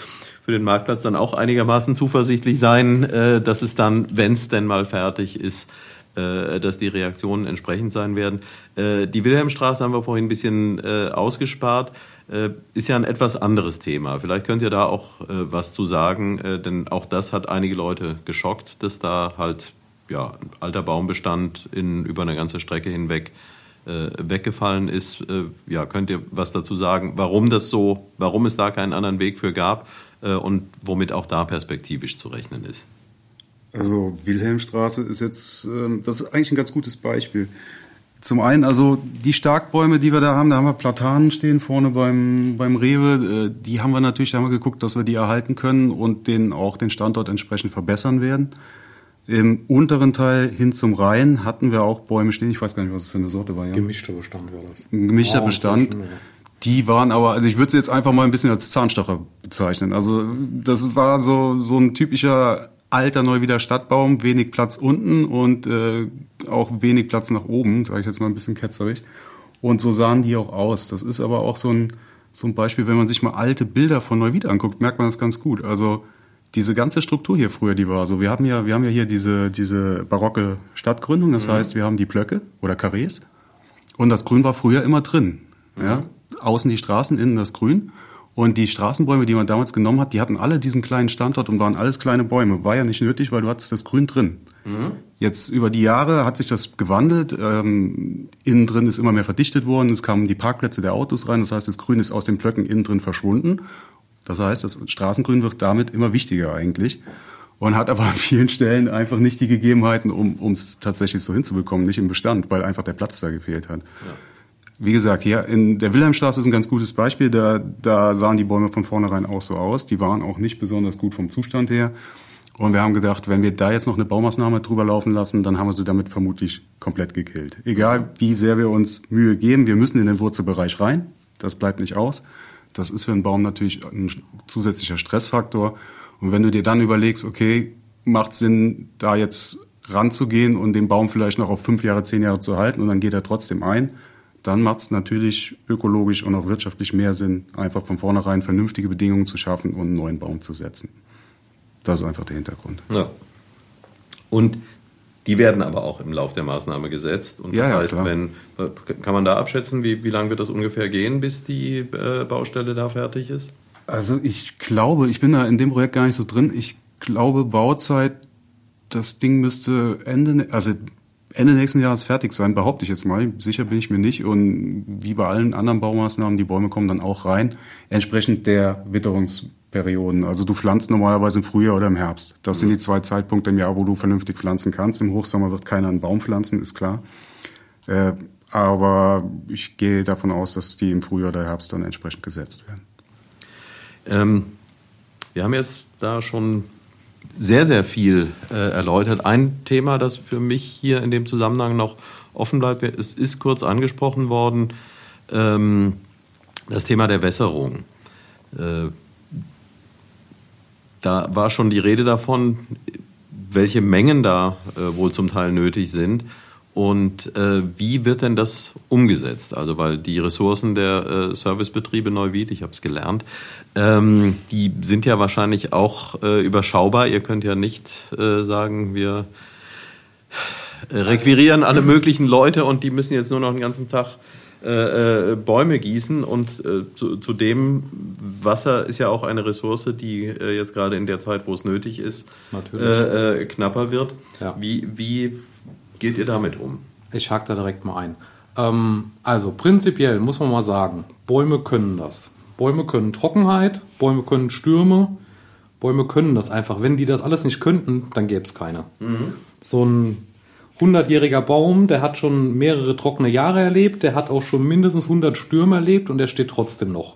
für den Marktplatz dann auch einigermaßen zuversichtlich sein, äh, dass es dann, wenn es denn mal fertig ist, äh, dass die Reaktionen entsprechend sein werden. Äh, die Wilhelmstraße haben wir vorhin ein bisschen äh, ausgespart. Äh, ist ja ein etwas anderes Thema. Vielleicht könnt ihr da auch äh, was zu sagen, denn auch das hat einige Leute geschockt, dass da halt ja, alter Baumbestand in, über eine ganze Strecke hinweg weggefallen ist. Ja, könnt ihr was dazu sagen, warum das so, warum es da keinen anderen Weg für gab und womit auch da perspektivisch zu rechnen ist? Also Wilhelmstraße ist jetzt, ähm, das ist eigentlich ein ganz gutes Beispiel. Zum einen, also die Starkbäume, die wir da haben, da haben wir Platanen stehen vorne beim, beim Rewe. Äh, die haben wir natürlich, da haben wir geguckt, dass wir die erhalten können und den auch den Standort entsprechend verbessern werden. Im unteren Teil hin zum Rhein hatten wir auch Bäume stehen. Ich weiß gar nicht, was es für eine Sorte war. Ja? Gemischter Bestand war das. Ein gemischter Ah, Bestand. ja. Die waren aber, also ich würde sie jetzt einfach mal ein bisschen als Zahnstocher bezeichnen. Also das war so so ein typischer alter Neuwieder Stadtbaum, wenig Platz unten und äh, auch wenig Platz nach oben, sage ich jetzt mal ein bisschen ketzerig. Und so sahen die auch aus. Das ist aber auch so ein so ein Beispiel, wenn man sich mal alte Bilder von Neuwied anguckt, merkt man das ganz gut. Also diese ganze Struktur hier früher, die war so. Wir haben ja, wir haben ja hier diese diese barocke Stadtgründung. Das heißt, wir haben die Plöcke oder Karrees und das Grün war früher immer drin. Ja? Außen die Straßen, innen das Grün. Und die Straßenbäume, die man damals genommen hat, die hatten alle diesen kleinen Standort und waren alles kleine Bäume. War ja nicht nötig, weil du hattest das Grün drin. Jetzt über die Jahre hat sich das gewandelt. Ähm, innen drin ist immer mehr verdichtet worden. Es kamen die Parkplätze der Autos rein. Das heißt, das Grün ist aus den Blöcken innen drin verschwunden. Das heißt, das Straßengrün wird damit immer wichtiger eigentlich und hat aber an vielen Stellen einfach nicht die Gegebenheiten, um es tatsächlich so hinzubekommen, nicht im Bestand, weil einfach der Platz da gefehlt hat. Wie gesagt, hier in der Wilhelmstraße ist ein ganz gutes Beispiel. Da, da sahen die Bäume von vornherein auch so aus. Die waren auch nicht besonders gut vom Zustand her. Und wir haben gedacht, wenn wir da jetzt noch eine Baumaßnahme drüber laufen lassen, dann haben wir sie damit vermutlich komplett gekillt. Egal, wie sehr wir uns Mühe geben, wir müssen in den Wurzelbereich rein. Das bleibt nicht aus. Das ist für einen Baum natürlich ein zusätzlicher Stressfaktor. Und wenn du dir dann überlegst, okay, macht Sinn, da jetzt ranzugehen und den Baum vielleicht noch auf fünf Jahre, zehn Jahre zu halten und dann geht er trotzdem ein, dann macht es natürlich ökologisch und auch wirtschaftlich mehr Sinn, einfach von vornherein vernünftige Bedingungen zu schaffen und einen neuen Baum zu setzen. Das ist einfach der Hintergrund. Ja. Und die werden aber auch im Lauf der Maßnahme gesetzt. Und das Ja, heißt, klar. wenn kann man da abschätzen, wie, wie lange wird das ungefähr gehen, bis die äh, Baustelle da fertig ist? Also ich glaube, ich bin da in dem Projekt gar nicht so drin. Ich glaube, Bauzeit, das Ding müsste Ende, also Ende nächsten Jahres fertig sein, behaupte ich jetzt mal. Sicher bin ich mir nicht. Und wie bei allen anderen Baumaßnahmen, die Bäume kommen dann auch rein, entsprechend der Witterungsperioden. Also du pflanzt normalerweise im Frühjahr oder im Herbst. Das sind die zwei Zeitpunkte im Jahr, wo du vernünftig pflanzen kannst. Im Hochsommer wird keiner einen Baum pflanzen, ist klar. Äh, aber ich gehe davon aus, dass die im Frühjahr oder Herbst dann entsprechend gesetzt werden. Ähm, wir haben jetzt da schon sehr, sehr viel äh, erläutert. Ein Thema, das für mich hier in dem Zusammenhang noch offen bleibt, es ist kurz angesprochen worden, ähm, das Thema der Wässerung. Äh, da war schon die Rede davon, welche Mengen da äh, wohl zum Teil nötig sind. Und äh, wie wird denn das umgesetzt? Also weil die Ressourcen der äh, Servicebetriebe Neuwied, ich habe es gelernt, ähm, die sind ja wahrscheinlich auch äh, überschaubar. Ihr könnt ja nicht äh, sagen, wir äh, requirieren alle möglichen Leute und die müssen jetzt nur noch den ganzen Tag äh, Bäume gießen und zu, zudem Wasser ist ja auch eine Ressource, die jetzt gerade in der Zeit, wo es nötig ist, knapper wird. Ja. Wie, wie geht ihr damit um? Ich hake da direkt mal ein. Ähm, also prinzipiell muss man mal sagen, Bäume können das. Bäume können Trockenheit, Bäume können Stürme, Bäume können das einfach. Wenn die das alles nicht könnten, dann gäbe es keine. So ein 100-jähriger Baum, der hat schon mehrere trockene Jahre erlebt, der hat auch schon mindestens 100 Stürme erlebt und der steht trotzdem noch.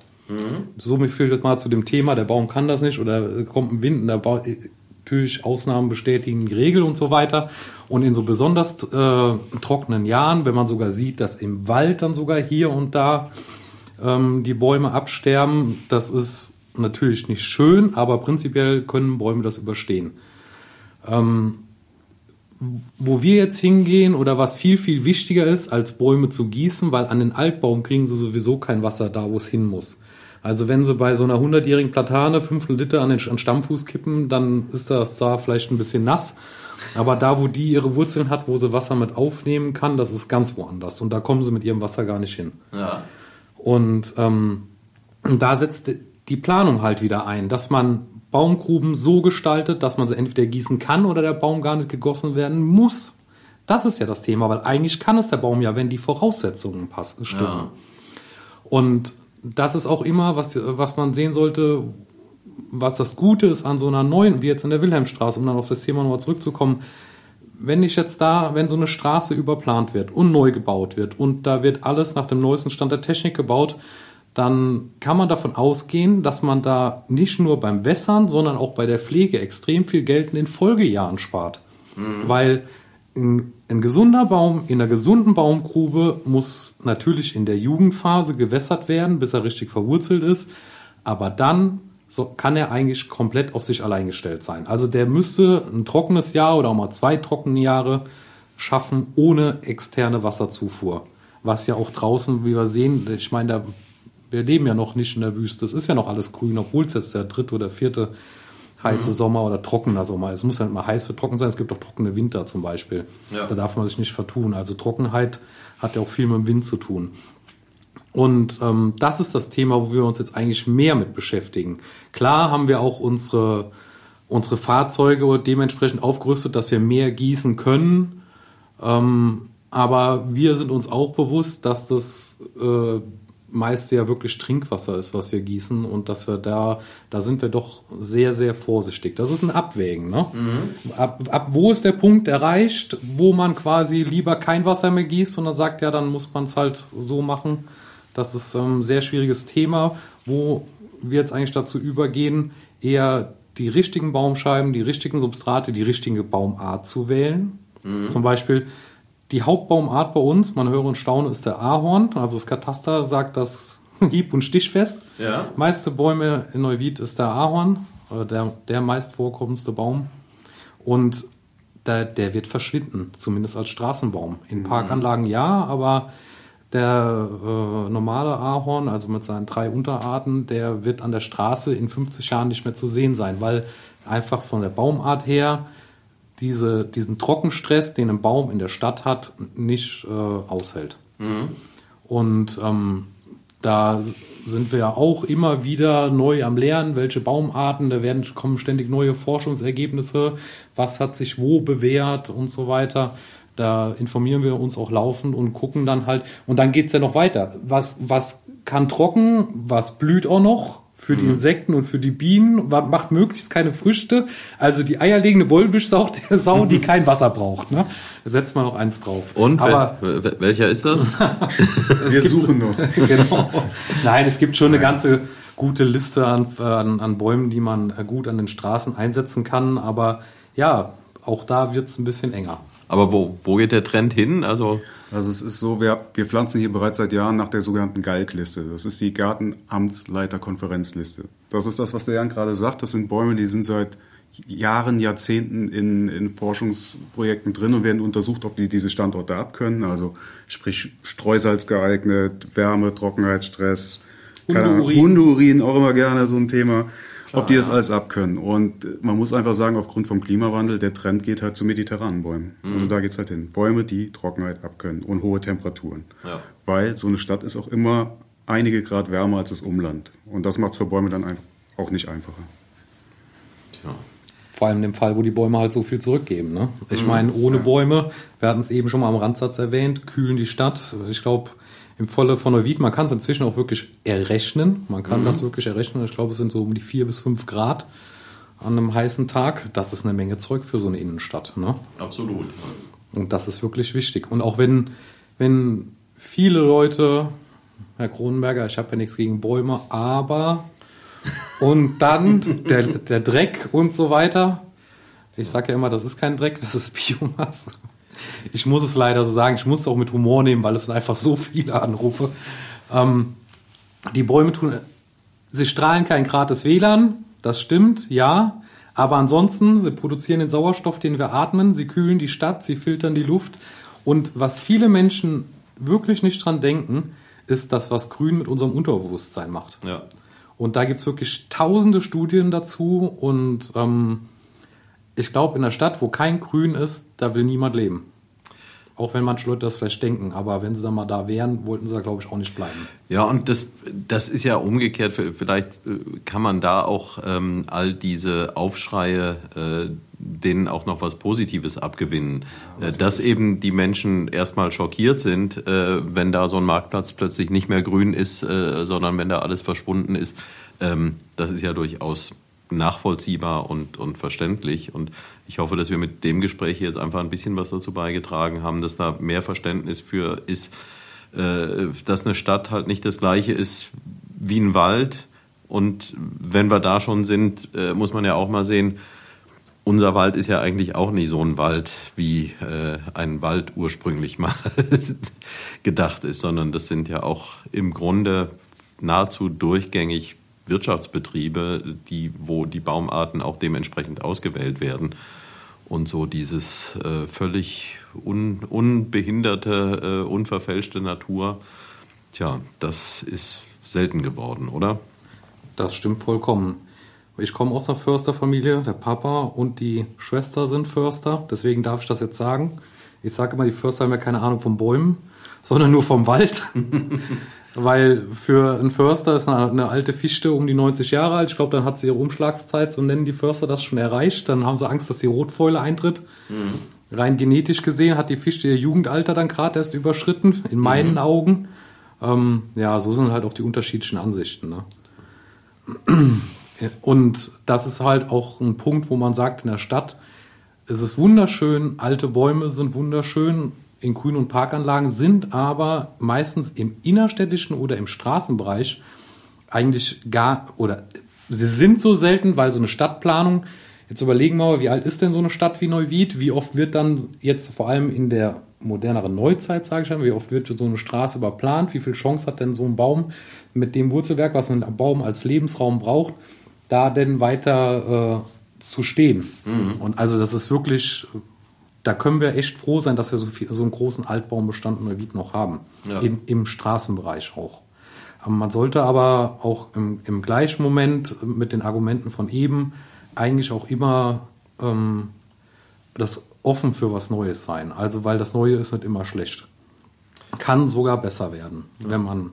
So mir fehlt jetzt mal zu dem Thema, der Baum kann das nicht oder kommt ein Wind und der Baum, natürlich Ausnahmen bestätigen die Regel und so weiter. Und in so besonders äh, trockenen Jahren, wenn man sogar sieht, dass im Wald dann sogar hier und da ähm, die Bäume absterben, das ist natürlich nicht schön, aber prinzipiell können Bäume das überstehen. Ähm, wo wir jetzt hingehen oder was viel, viel wichtiger ist, als Bäume zu gießen, weil an den Altbaum kriegen sie sowieso kein Wasser da, wo es hin muss. Also wenn sie bei so einer 100-jährigen Platane 5 Liter an den an Stammfuß kippen, dann ist das da vielleicht ein bisschen nass. Aber da, wo die ihre Wurzeln hat, wo sie Wasser mit aufnehmen kann, das ist ganz woanders. Und da kommen sie mit ihrem Wasser gar nicht hin. Ja. Und ähm, und da setzt die Planung halt wieder ein, dass man Baumgruben so gestaltet, dass man sie entweder gießen kann oder der Baum gar nicht gegossen werden muss. Das ist ja das Thema, weil eigentlich kann es der Baum ja, wenn die Voraussetzungen passen, stimmen. Ja. Und das ist auch immer, was, was man sehen sollte, was das Gute ist an so einer neuen, wie jetzt in der Wilhelmstraße, um dann auf das Thema nochmal zurückzukommen. Wenn ich jetzt da, wenn so eine Straße überplant wird und neu gebaut wird und da wird alles nach dem neuesten Stand der Technik gebaut, dann kann man davon ausgehen, dass man da nicht nur beim Wässern, sondern auch bei der Pflege extrem viel Geld in den Folgejahren spart. Weil ein, ein gesunder Baum in einer gesunden Baumgrube muss natürlich in der Jugendphase gewässert werden, bis er richtig verwurzelt ist. Aber dann so kann er eigentlich komplett auf sich allein gestellt sein. Also der müsste ein trockenes Jahr oder auch mal zwei trockene Jahre schaffen ohne externe Wasserzufuhr. Was ja auch draußen, wie wir sehen, ich meine, da, wir leben ja noch nicht in der Wüste. Es ist ja noch alles grün, obwohl es jetzt der dritte oder vierte heiße Sommer oder trockener Sommer. Es muss ja nicht mal heiß für trocken sein. Es gibt auch trockene Winter zum Beispiel. Ja. Da darf man sich nicht vertun. Also Trockenheit hat ja auch viel mit dem Wind zu tun. Und ähm, das ist das Thema, wo wir uns jetzt eigentlich mehr mit beschäftigen. Klar haben wir auch unsere, unsere Fahrzeuge dementsprechend aufgerüstet, dass wir mehr gießen können. Ähm, aber wir sind uns auch bewusst, dass das äh, meiste ja wirklich Trinkwasser ist, was wir gießen und dass wir da, da sind wir doch sehr, sehr vorsichtig. Das ist ein Abwägen. Ne? Ab, ab wo ist der Punkt erreicht, wo man quasi lieber kein Wasser mehr gießt und dann sagt, ja, dann muss man es halt so machen. Das ist ähm, ein sehr schwieriges Thema, wo wir jetzt eigentlich dazu übergehen, eher die richtigen Baumscheiben, die richtigen Substrate, die richtige Baumart zu wählen. Zum Beispiel die Hauptbaumart bei uns, man höre und staune, ist der Ahorn. Also das Kataster sagt das hieb- und stichfest. Ja. Meiste Bäume in Neuwied ist der Ahorn, äh, der, der meist vorkommendste Baum. Und der, der wird verschwinden, zumindest als Straßenbaum. In Parkanlagen ja, aber der äh, normale Ahorn, also mit seinen drei Unterarten, der wird an der Straße in 50 Jahren nicht mehr zu sehen sein, weil einfach von der Baumart her diese, diesen Trockenstress, den ein Baum in der Stadt hat, nicht äh, aushält. Und ähm, da sind wir ja auch immer wieder neu am Lernen, welche Baumarten, da werden kommen ständig neue Forschungsergebnisse, was hat sich wo bewährt und so weiter. Da informieren wir uns auch laufend und gucken dann halt, und dann geht's ja noch weiter. Was, was kann trocken, was blüht auch noch für die Insekten und für die Bienen, macht möglichst keine Früchte. Also die eierlegende Wollbischsau, der Sau, die kein Wasser braucht. Ne? Da setzt man noch eins drauf. Und Aber wel, wel- welcher ist das? Wir suchen noch. genau. Nein, es gibt schon eine ganze gute Liste an, an, an Bäumen, die man äh, gut an den Straßen einsetzen kann. Aber ja, auch da wird's ein bisschen enger. Aber wo, wo geht der Trend hin? Also Also es ist so, wir, wir pflanzen hier bereits seit Jahren nach der sogenannten GALK-Liste. Das ist die Gartenamtsleiterkonferenzliste. Das ist das, was der Jan gerade sagt. Das sind Bäume, die sind seit Jahren, Jahrzehnten in, in Forschungsprojekten drin und werden untersucht, ob die diese Standorte abkönnen. Also sprich Streusalz geeignet, Wärme, Trockenheitsstress, keine Ahnung, Hundeurin. Hundeurin auch immer gerne so ein Thema. Ob die das alles abkönnen. Und äh, man muss einfach sagen, aufgrund vom Klimawandel, der Trend geht halt zu mediterranen Bäumen. Also da geht's halt hin. Bäume, die Trockenheit abkönnen und hohe Temperaturen. Ja. Weil so eine Stadt ist auch immer einige Grad wärmer als das Umland. Und das macht's für Bäume dann einfach auch nicht einfacher. Tja. Vor allem in dem Fall, wo die Bäume halt so viel zurückgeben. Ne? Ich meine, ohne Bäume, wir hatten es eben schon mal am Randsatz erwähnt, kühlen die Stadt. Ich glaube, im Falle von Neuwied, man kann es inzwischen auch wirklich errechnen. Man kann das wirklich errechnen. Ich glaube, es sind so um die vier bis fünf Grad an einem heißen Tag. Das ist eine Menge Zeug für so eine Innenstadt. Ne? Absolut. Und das ist wirklich wichtig. Und auch wenn, wenn viele Leute, Herr Kronenberger, ich habe ja nichts gegen Bäume, aber und dann der, der Dreck und so weiter. Ich sage ja immer, das ist kein Dreck, das ist Biomasse. Ich muss es leider so sagen, ich muss es auch mit Humor nehmen, weil es sind einfach so viele Anrufe. Ähm, die Bäume tun, sie strahlen kein gratis WLAN, das stimmt, ja. Aber ansonsten, sie produzieren den Sauerstoff, den wir atmen, sie kühlen die Stadt, sie filtern die Luft. Und was viele Menschen wirklich nicht dran denken, ist das, was Grün mit unserem Unterbewusstsein macht. Ja. Und da gibt's wirklich tausende Studien dazu. Und ähm, ich glaube, in einer Stadt, wo kein Grün ist, da will niemand leben. Auch wenn manche Leute das vielleicht denken. Aber wenn sie dann mal da wären, wollten sie da, glaube ich, auch nicht bleiben. Ja, und das, das ist ja umgekehrt. Vielleicht äh, kann man da auch ähm, all diese Aufschreie, äh, denen auch noch was Positives abgewinnen. Äh, dass eben die Menschen erstmal schockiert sind, äh, wenn da so ein Marktplatz plötzlich nicht mehr grün ist, äh, sondern wenn da alles verschwunden ist. Ähm, das ist ja durchaus nachvollziehbar und, und verständlich. Und ich hoffe, dass wir mit dem Gespräch jetzt einfach ein bisschen was dazu beigetragen haben, dass da mehr Verständnis für ist, äh, dass eine Stadt halt nicht das gleiche ist wie ein Wald. Und wenn wir da schon sind, äh, muss man ja auch mal sehen, unser Wald ist ja eigentlich auch nicht so ein Wald, wie äh, ein Wald ursprünglich mal gedacht ist, sondern das sind ja auch im Grunde nahezu durchgängig Wirtschaftsbetriebe, die, wo die Baumarten auch dementsprechend ausgewählt werden. Und so dieses äh, völlig un, unbehinderte, äh, unverfälschte Natur, tja, das ist selten geworden, oder? Das stimmt vollkommen. Ich komme aus einer Försterfamilie, der Papa und die Schwester sind Förster, deswegen darf ich das jetzt sagen. Ich sage immer, die Förster haben ja keine Ahnung von Bäumen, sondern nur vom Wald. Weil für einen Förster ist eine, eine, alte Fichte um die 90 Jahre alt. Ich glaube, dann hat sie ihre Umschlagszeit, so nennen die Förster das schon erreicht. Dann haben sie Angst, dass die Rotfäule eintritt. Mhm. Rein genetisch gesehen hat die Fichte ihr Jugendalter dann gerade erst überschritten, in meinen mhm. Augen. Ähm, ja, so sind halt auch die unterschiedlichen Ansichten. Ne? Und das ist halt auch ein Punkt, wo man sagt, in der Stadt, es ist wunderschön, alte Bäume sind wunderschön, in Grün- und Parkanlagen sind aber meistens im innerstädtischen oder im Straßenbereich eigentlich gar, oder sie sind so selten, weil so eine Stadtplanung, jetzt überlegen wir mal, wie alt ist denn so eine Stadt wie Neuwied? Wie oft wird dann jetzt vor allem in der moderneren Neuzeit, sage ich mal, wie oft wird so eine Straße überplant? Wie viel Chance hat denn so ein Baum mit dem Wurzelwerk, was ein Baum als Lebensraum braucht, da denn weiter äh, zu stehen? Mhm. Und also das ist wirklich da können wir echt froh sein, dass wir so, viel, so einen großen Altbaumbestand in Neuwied noch haben. Ja. In, Im Straßenbereich auch. Ähm, man sollte aber auch im, im gleichen Moment mit den Argumenten von eben eigentlich auch immer ähm, das offen für was Neues sein. Also weil das Neue ist nicht immer schlecht. Kann sogar besser werden, ja. wenn man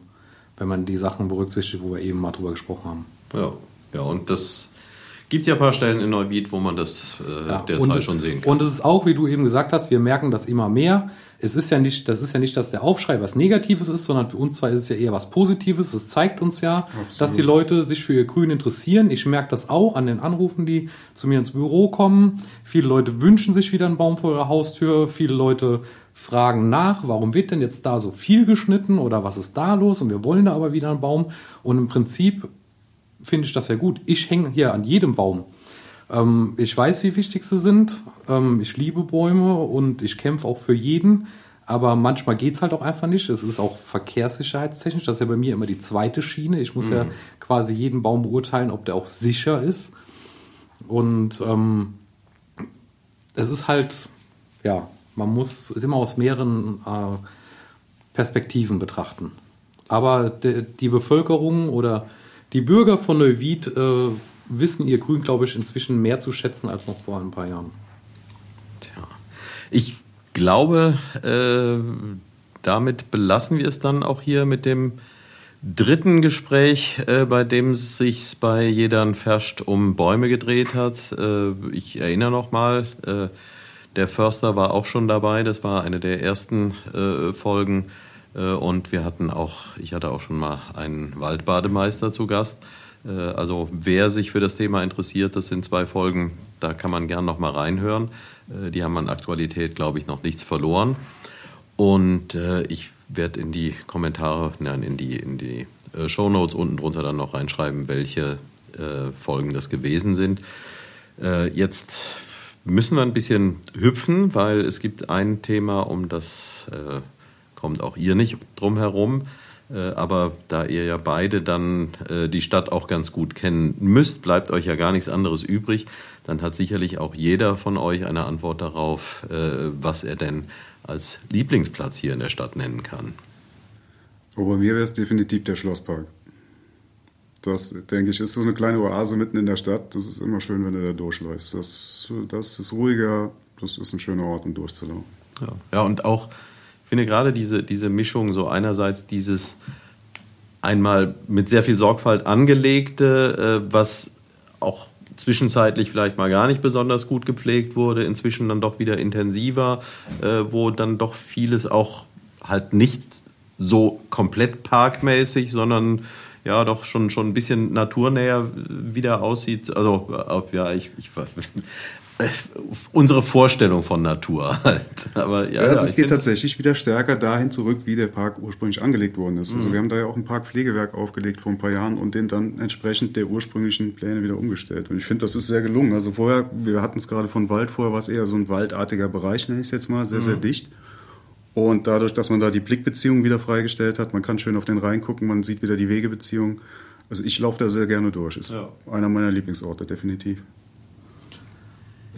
wenn man die Sachen berücksichtigt, wo wir eben mal drüber gesprochen haben. Ja, ja und das Gibt ja ein paar Stellen in Neuwied, wo man das äh, ja, derzeit und, schon sehen kann. Und es ist auch, wie du eben gesagt hast, wir merken das immer mehr. Es ist ja nicht, das ist ja nicht, dass der Aufschrei was Negatives ist, sondern für uns zwei ist es ja eher was Positives. Es zeigt uns ja, Absolut. dass die Leute sich für ihr Grün interessieren. Ich merke das auch an den Anrufen, die zu mir ins Büro kommen. Viele Leute wünschen sich wieder einen Baum vor ihrer Haustür. Viele Leute fragen nach, warum wird denn jetzt da so viel geschnitten oder was ist da los? Und wir wollen da aber wieder einen Baum. Und im Prinzip finde ich das ja gut. Ich hänge hier an jedem Baum. Ähm, ich weiß, wie wichtig sie sind. Ähm, ich liebe Bäume und ich kämpfe auch für jeden. Aber manchmal geht's halt auch einfach nicht. Es ist auch verkehrssicherheitstechnisch. Das ist ja bei mir immer die zweite Schiene. Ich muss mhm. ja quasi jeden Baum beurteilen, ob der auch sicher ist. Und ähm, es ist halt, ja, man muss es immer aus mehreren äh, Perspektiven betrachten. Aber de, die Bevölkerung oder die Bürger von Neuwied äh, wissen ihr Grün, glaube ich, inzwischen mehr zu schätzen als noch vor ein paar Jahren. Tja. Ich glaube, äh, damit belassen wir es dann auch hier mit dem dritten Gespräch, äh, bei dem es sich bei Jedern Ferscht um Bäume gedreht hat. Äh, ich erinnere noch mal, äh, der Förster war auch schon dabei. Das war eine der ersten äh, Folgen. Äh, und wir hatten auch, ich hatte auch schon mal einen Waldbademeister zu Gast. Äh, also wer sich für das Thema interessiert, das sind zwei Folgen, da kann man gern noch mal reinhören. Äh, die haben an Aktualität, glaube ich, noch nichts verloren. Und ich werde in die Kommentare, nein, in die, in die Shownotes unten drunter dann noch reinschreiben, welche Folgen das gewesen sind. Jetzt müssen wir ein bisschen hüpfen, weil es gibt ein Thema, um das kommt auch ihr nicht drum herum. Äh, aber da ihr ja beide dann äh, die Stadt auch ganz gut kennen müsst, bleibt euch ja gar nichts anderes übrig. Dann hat sicherlich auch jeder von euch eine Antwort darauf, äh, was er denn als Lieblingsplatz hier in der Stadt nennen kann. Oh, bei mir wäre es definitiv der Schlosspark. Das, denke ich, ist so eine kleine Oase mitten in der Stadt. Das ist immer schön, wenn du da durchläufst. Das, das ist ruhiger, das ist ein schöner Ort, um durchzulaufen. Ja, ja und auch finde gerade diese, diese Mischung, so einerseits dieses einmal mit sehr viel Sorgfalt angelegte, äh, was auch zwischenzeitlich vielleicht mal gar nicht besonders gut gepflegt wurde, inzwischen dann doch wieder intensiver, äh, wo dann doch vieles auch halt nicht so komplett parkmäßig, sondern ja doch schon schon ein bisschen naturnäher wieder aussieht. Also ja, ich, ich unsere Vorstellung von Natur halt. Aber ja, ja also es geht tatsächlich wieder stärker dahin zurück, wie der Park ursprünglich angelegt worden ist. Also mhm. Also wir haben da ja auch ein Parkpflegewerk aufgelegt vor ein paar Jahren und den dann entsprechend der ursprünglichen Pläne wieder umgestellt. Und ich finde, das ist sehr gelungen. Also vorher, wir hatten es gerade von Wald, vorher war es eher so ein waldartiger Bereich, nenne ich es jetzt mal, sehr, mhm. sehr dicht. Und dadurch, dass man da die Blickbeziehung wieder freigestellt hat, man kann schön auf den Rhein gucken, man sieht wieder die Wegebeziehung. Also ich laufe da sehr gerne durch. Ist ja. einer meiner Lieblingsorte, definitiv.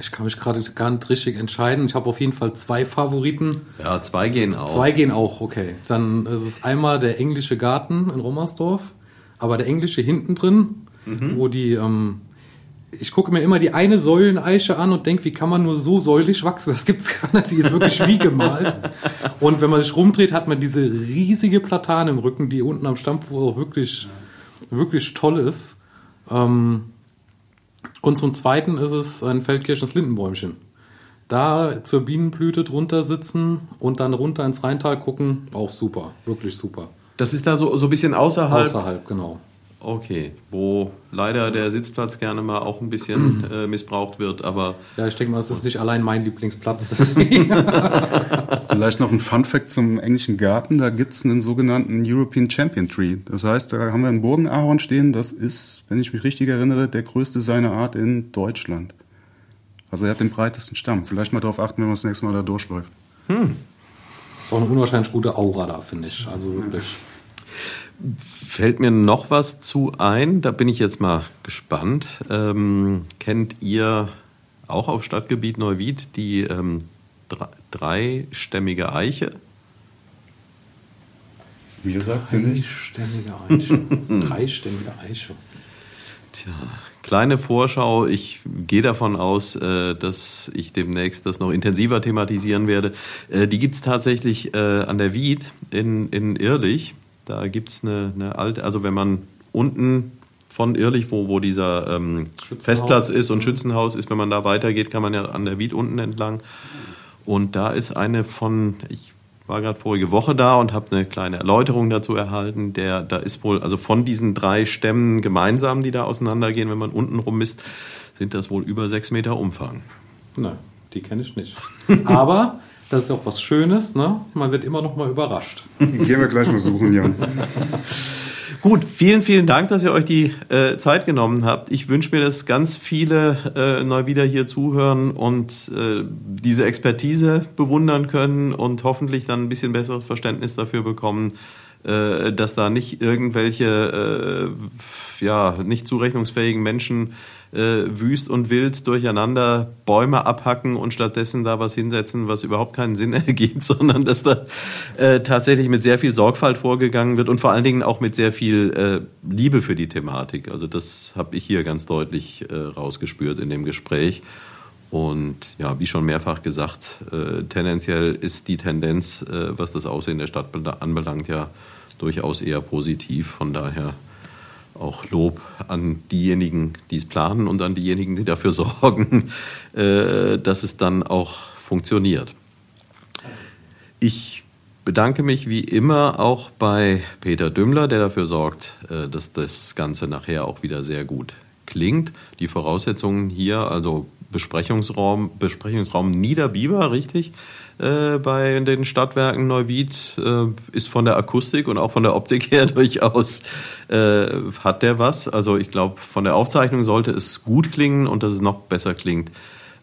Ich kann mich gerade gar nicht richtig entscheiden. Ich habe auf jeden Fall zwei Favoriten. Ja, zwei gehen auch. Zwei gehen auch, okay. Dann ist es einmal der englische Garten in Rommersdorf, aber der englische hinten drin, mhm. wo die, ähm, ich gucke mir immer die eine Säuleneiche an und denke, wie kann man nur so säulig wachsen? Das gibt's gar nicht. Die ist wirklich wie gemalt. Und wenn man sich rumdreht, hat man diese riesige Platane im Rücken, die unten am Stammfuß auch wirklich, wirklich toll ist. Ähm, und zum Zweiten ist es ein Feldkirchens Lindenbäumchen. Da zur Bienenblüte drunter sitzen und dann runter ins Rheintal gucken, auch super, wirklich super. Das ist da so, so ein bisschen außerhalb? Außerhalb, genau. Okay, wo leider der Sitzplatz gerne mal auch ein bisschen äh, missbraucht wird, aber. Ja, ich denke mal, es ist nicht allein mein Lieblingsplatz. Vielleicht noch ein Fun-Fact zum englischen Garten: Da gibt es einen sogenannten European Champion Tree. Das heißt, da haben wir einen Burgenahorn stehen. Das ist, wenn ich mich richtig erinnere, der größte seiner Art in Deutschland. Also er hat den breitesten Stamm. Vielleicht mal darauf achten, wenn man das nächste Mal da durchläuft. Hm. Ist auch eine unwahrscheinlich gute Aura da, finde ich. Also wirklich. Fällt mir noch was zu ein, da bin ich jetzt mal gespannt. Ähm, kennt ihr auch auf Stadtgebiet Neuwied die ähm, dreistämmige Eiche? Wie gesagt sie nicht. Dreistämmige Eiche. Dreistämmige Eiche. Tja, kleine Vorschau. Ich gehe davon aus, äh, dass ich demnächst das noch intensiver thematisieren werde. Äh, die gibt es tatsächlich äh, an der Wied in, in Irlich. Da gibt es eine, eine alte, also wenn man unten von Irrlich, wo, wo dieser ähm, Festplatz ist und mhm. Schützenhaus ist, wenn man da weitergeht, kann man ja an der Wied unten entlang. Und da ist eine von, ich war gerade vorige Woche da und habe eine kleine Erläuterung dazu erhalten. Der, da ist wohl, also von diesen drei Stämmen gemeinsam, die da auseinandergehen, wenn man unten rum misst, sind das wohl über sechs Meter Umfang. Nein, die kenne ich nicht. Aber das ist auch was Schönes, ne? Man wird immer noch mal überrascht. Die gehen wir gleich mal suchen, Jan. Gut, vielen, vielen Dank, dass ihr euch die äh, Zeit genommen habt. Ich wünsche mir, dass ganz viele äh, neu wieder hier zuhören und äh, diese Expertise bewundern können und hoffentlich dann ein bisschen besseres Verständnis dafür bekommen, äh, dass da nicht irgendwelche äh, ja, nicht zurechnungsfähigen Menschen äh, wüst und wild durcheinander Bäume abhacken und stattdessen da was hinsetzen, was überhaupt keinen Sinn ergibt, sondern dass da äh, tatsächlich mit sehr viel Sorgfalt vorgegangen wird und vor allen Dingen auch mit sehr viel äh, Liebe für die Thematik. Also das habe ich hier ganz deutlich äh, rausgespürt in dem Gespräch. Und ja, wie schon mehrfach gesagt, äh, tendenziell ist die Tendenz, äh, was das Aussehen der Stadt anbelangt, ja durchaus eher positiv. Von daher auch Lob an diejenigen, die es planen und an diejenigen, die dafür sorgen, äh, dass es dann auch funktioniert. Ich bedanke mich wie immer auch bei Peter Dümmler, der dafür sorgt, äh, dass das Ganze nachher auch wieder sehr gut klingt. Die Voraussetzungen hier, also Besprechungsraum, Besprechungsraum Niederbiber, richtig? Äh, bei den Stadtwerken Neuwied äh, ist von der Akustik und auch von der Optik her durchaus äh, hat der was. Also ich glaube, von der Aufzeichnung sollte es gut klingen und dass es noch besser klingt.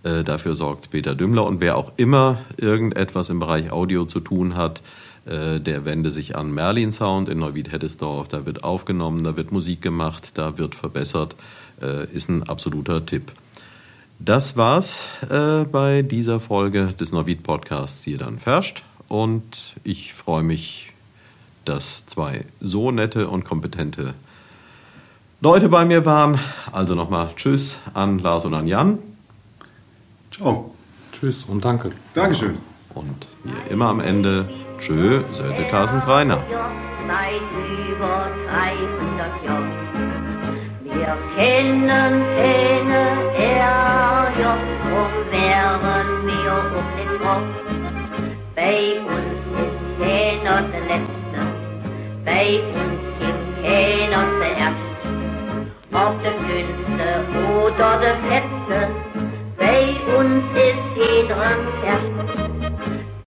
Äh, dafür sorgt Peter Dümmler und wer auch immer irgendetwas im Bereich Audio zu tun hat, äh, der wende sich an Merlin Sound in Neuwied-Heddesdorf. Da wird aufgenommen, da wird Musik gemacht, da wird verbessert. ist ein absoluter Tipp. Das war's äh, bei dieser Folge des Neuwied Podcasts hier dann Ferscht. Und ich freue mich, dass zwei so nette und kompetente Leute bei mir waren. Also nochmal Tschüss an Lars und an Jan. Ciao. Tschüss und danke. Dankeschön. Und wie immer am Ende, tschö, Söte Klaasens Rainer. Seit über 300 Jahren. Wir kennen keine Ärger, drum wären wir um den Kopf. Bei uns ist keiner der Letzte, bei uns gibt keiner der Erste. Ob der Dünnste oder der Fetzte, bei uns ist jeder Erste.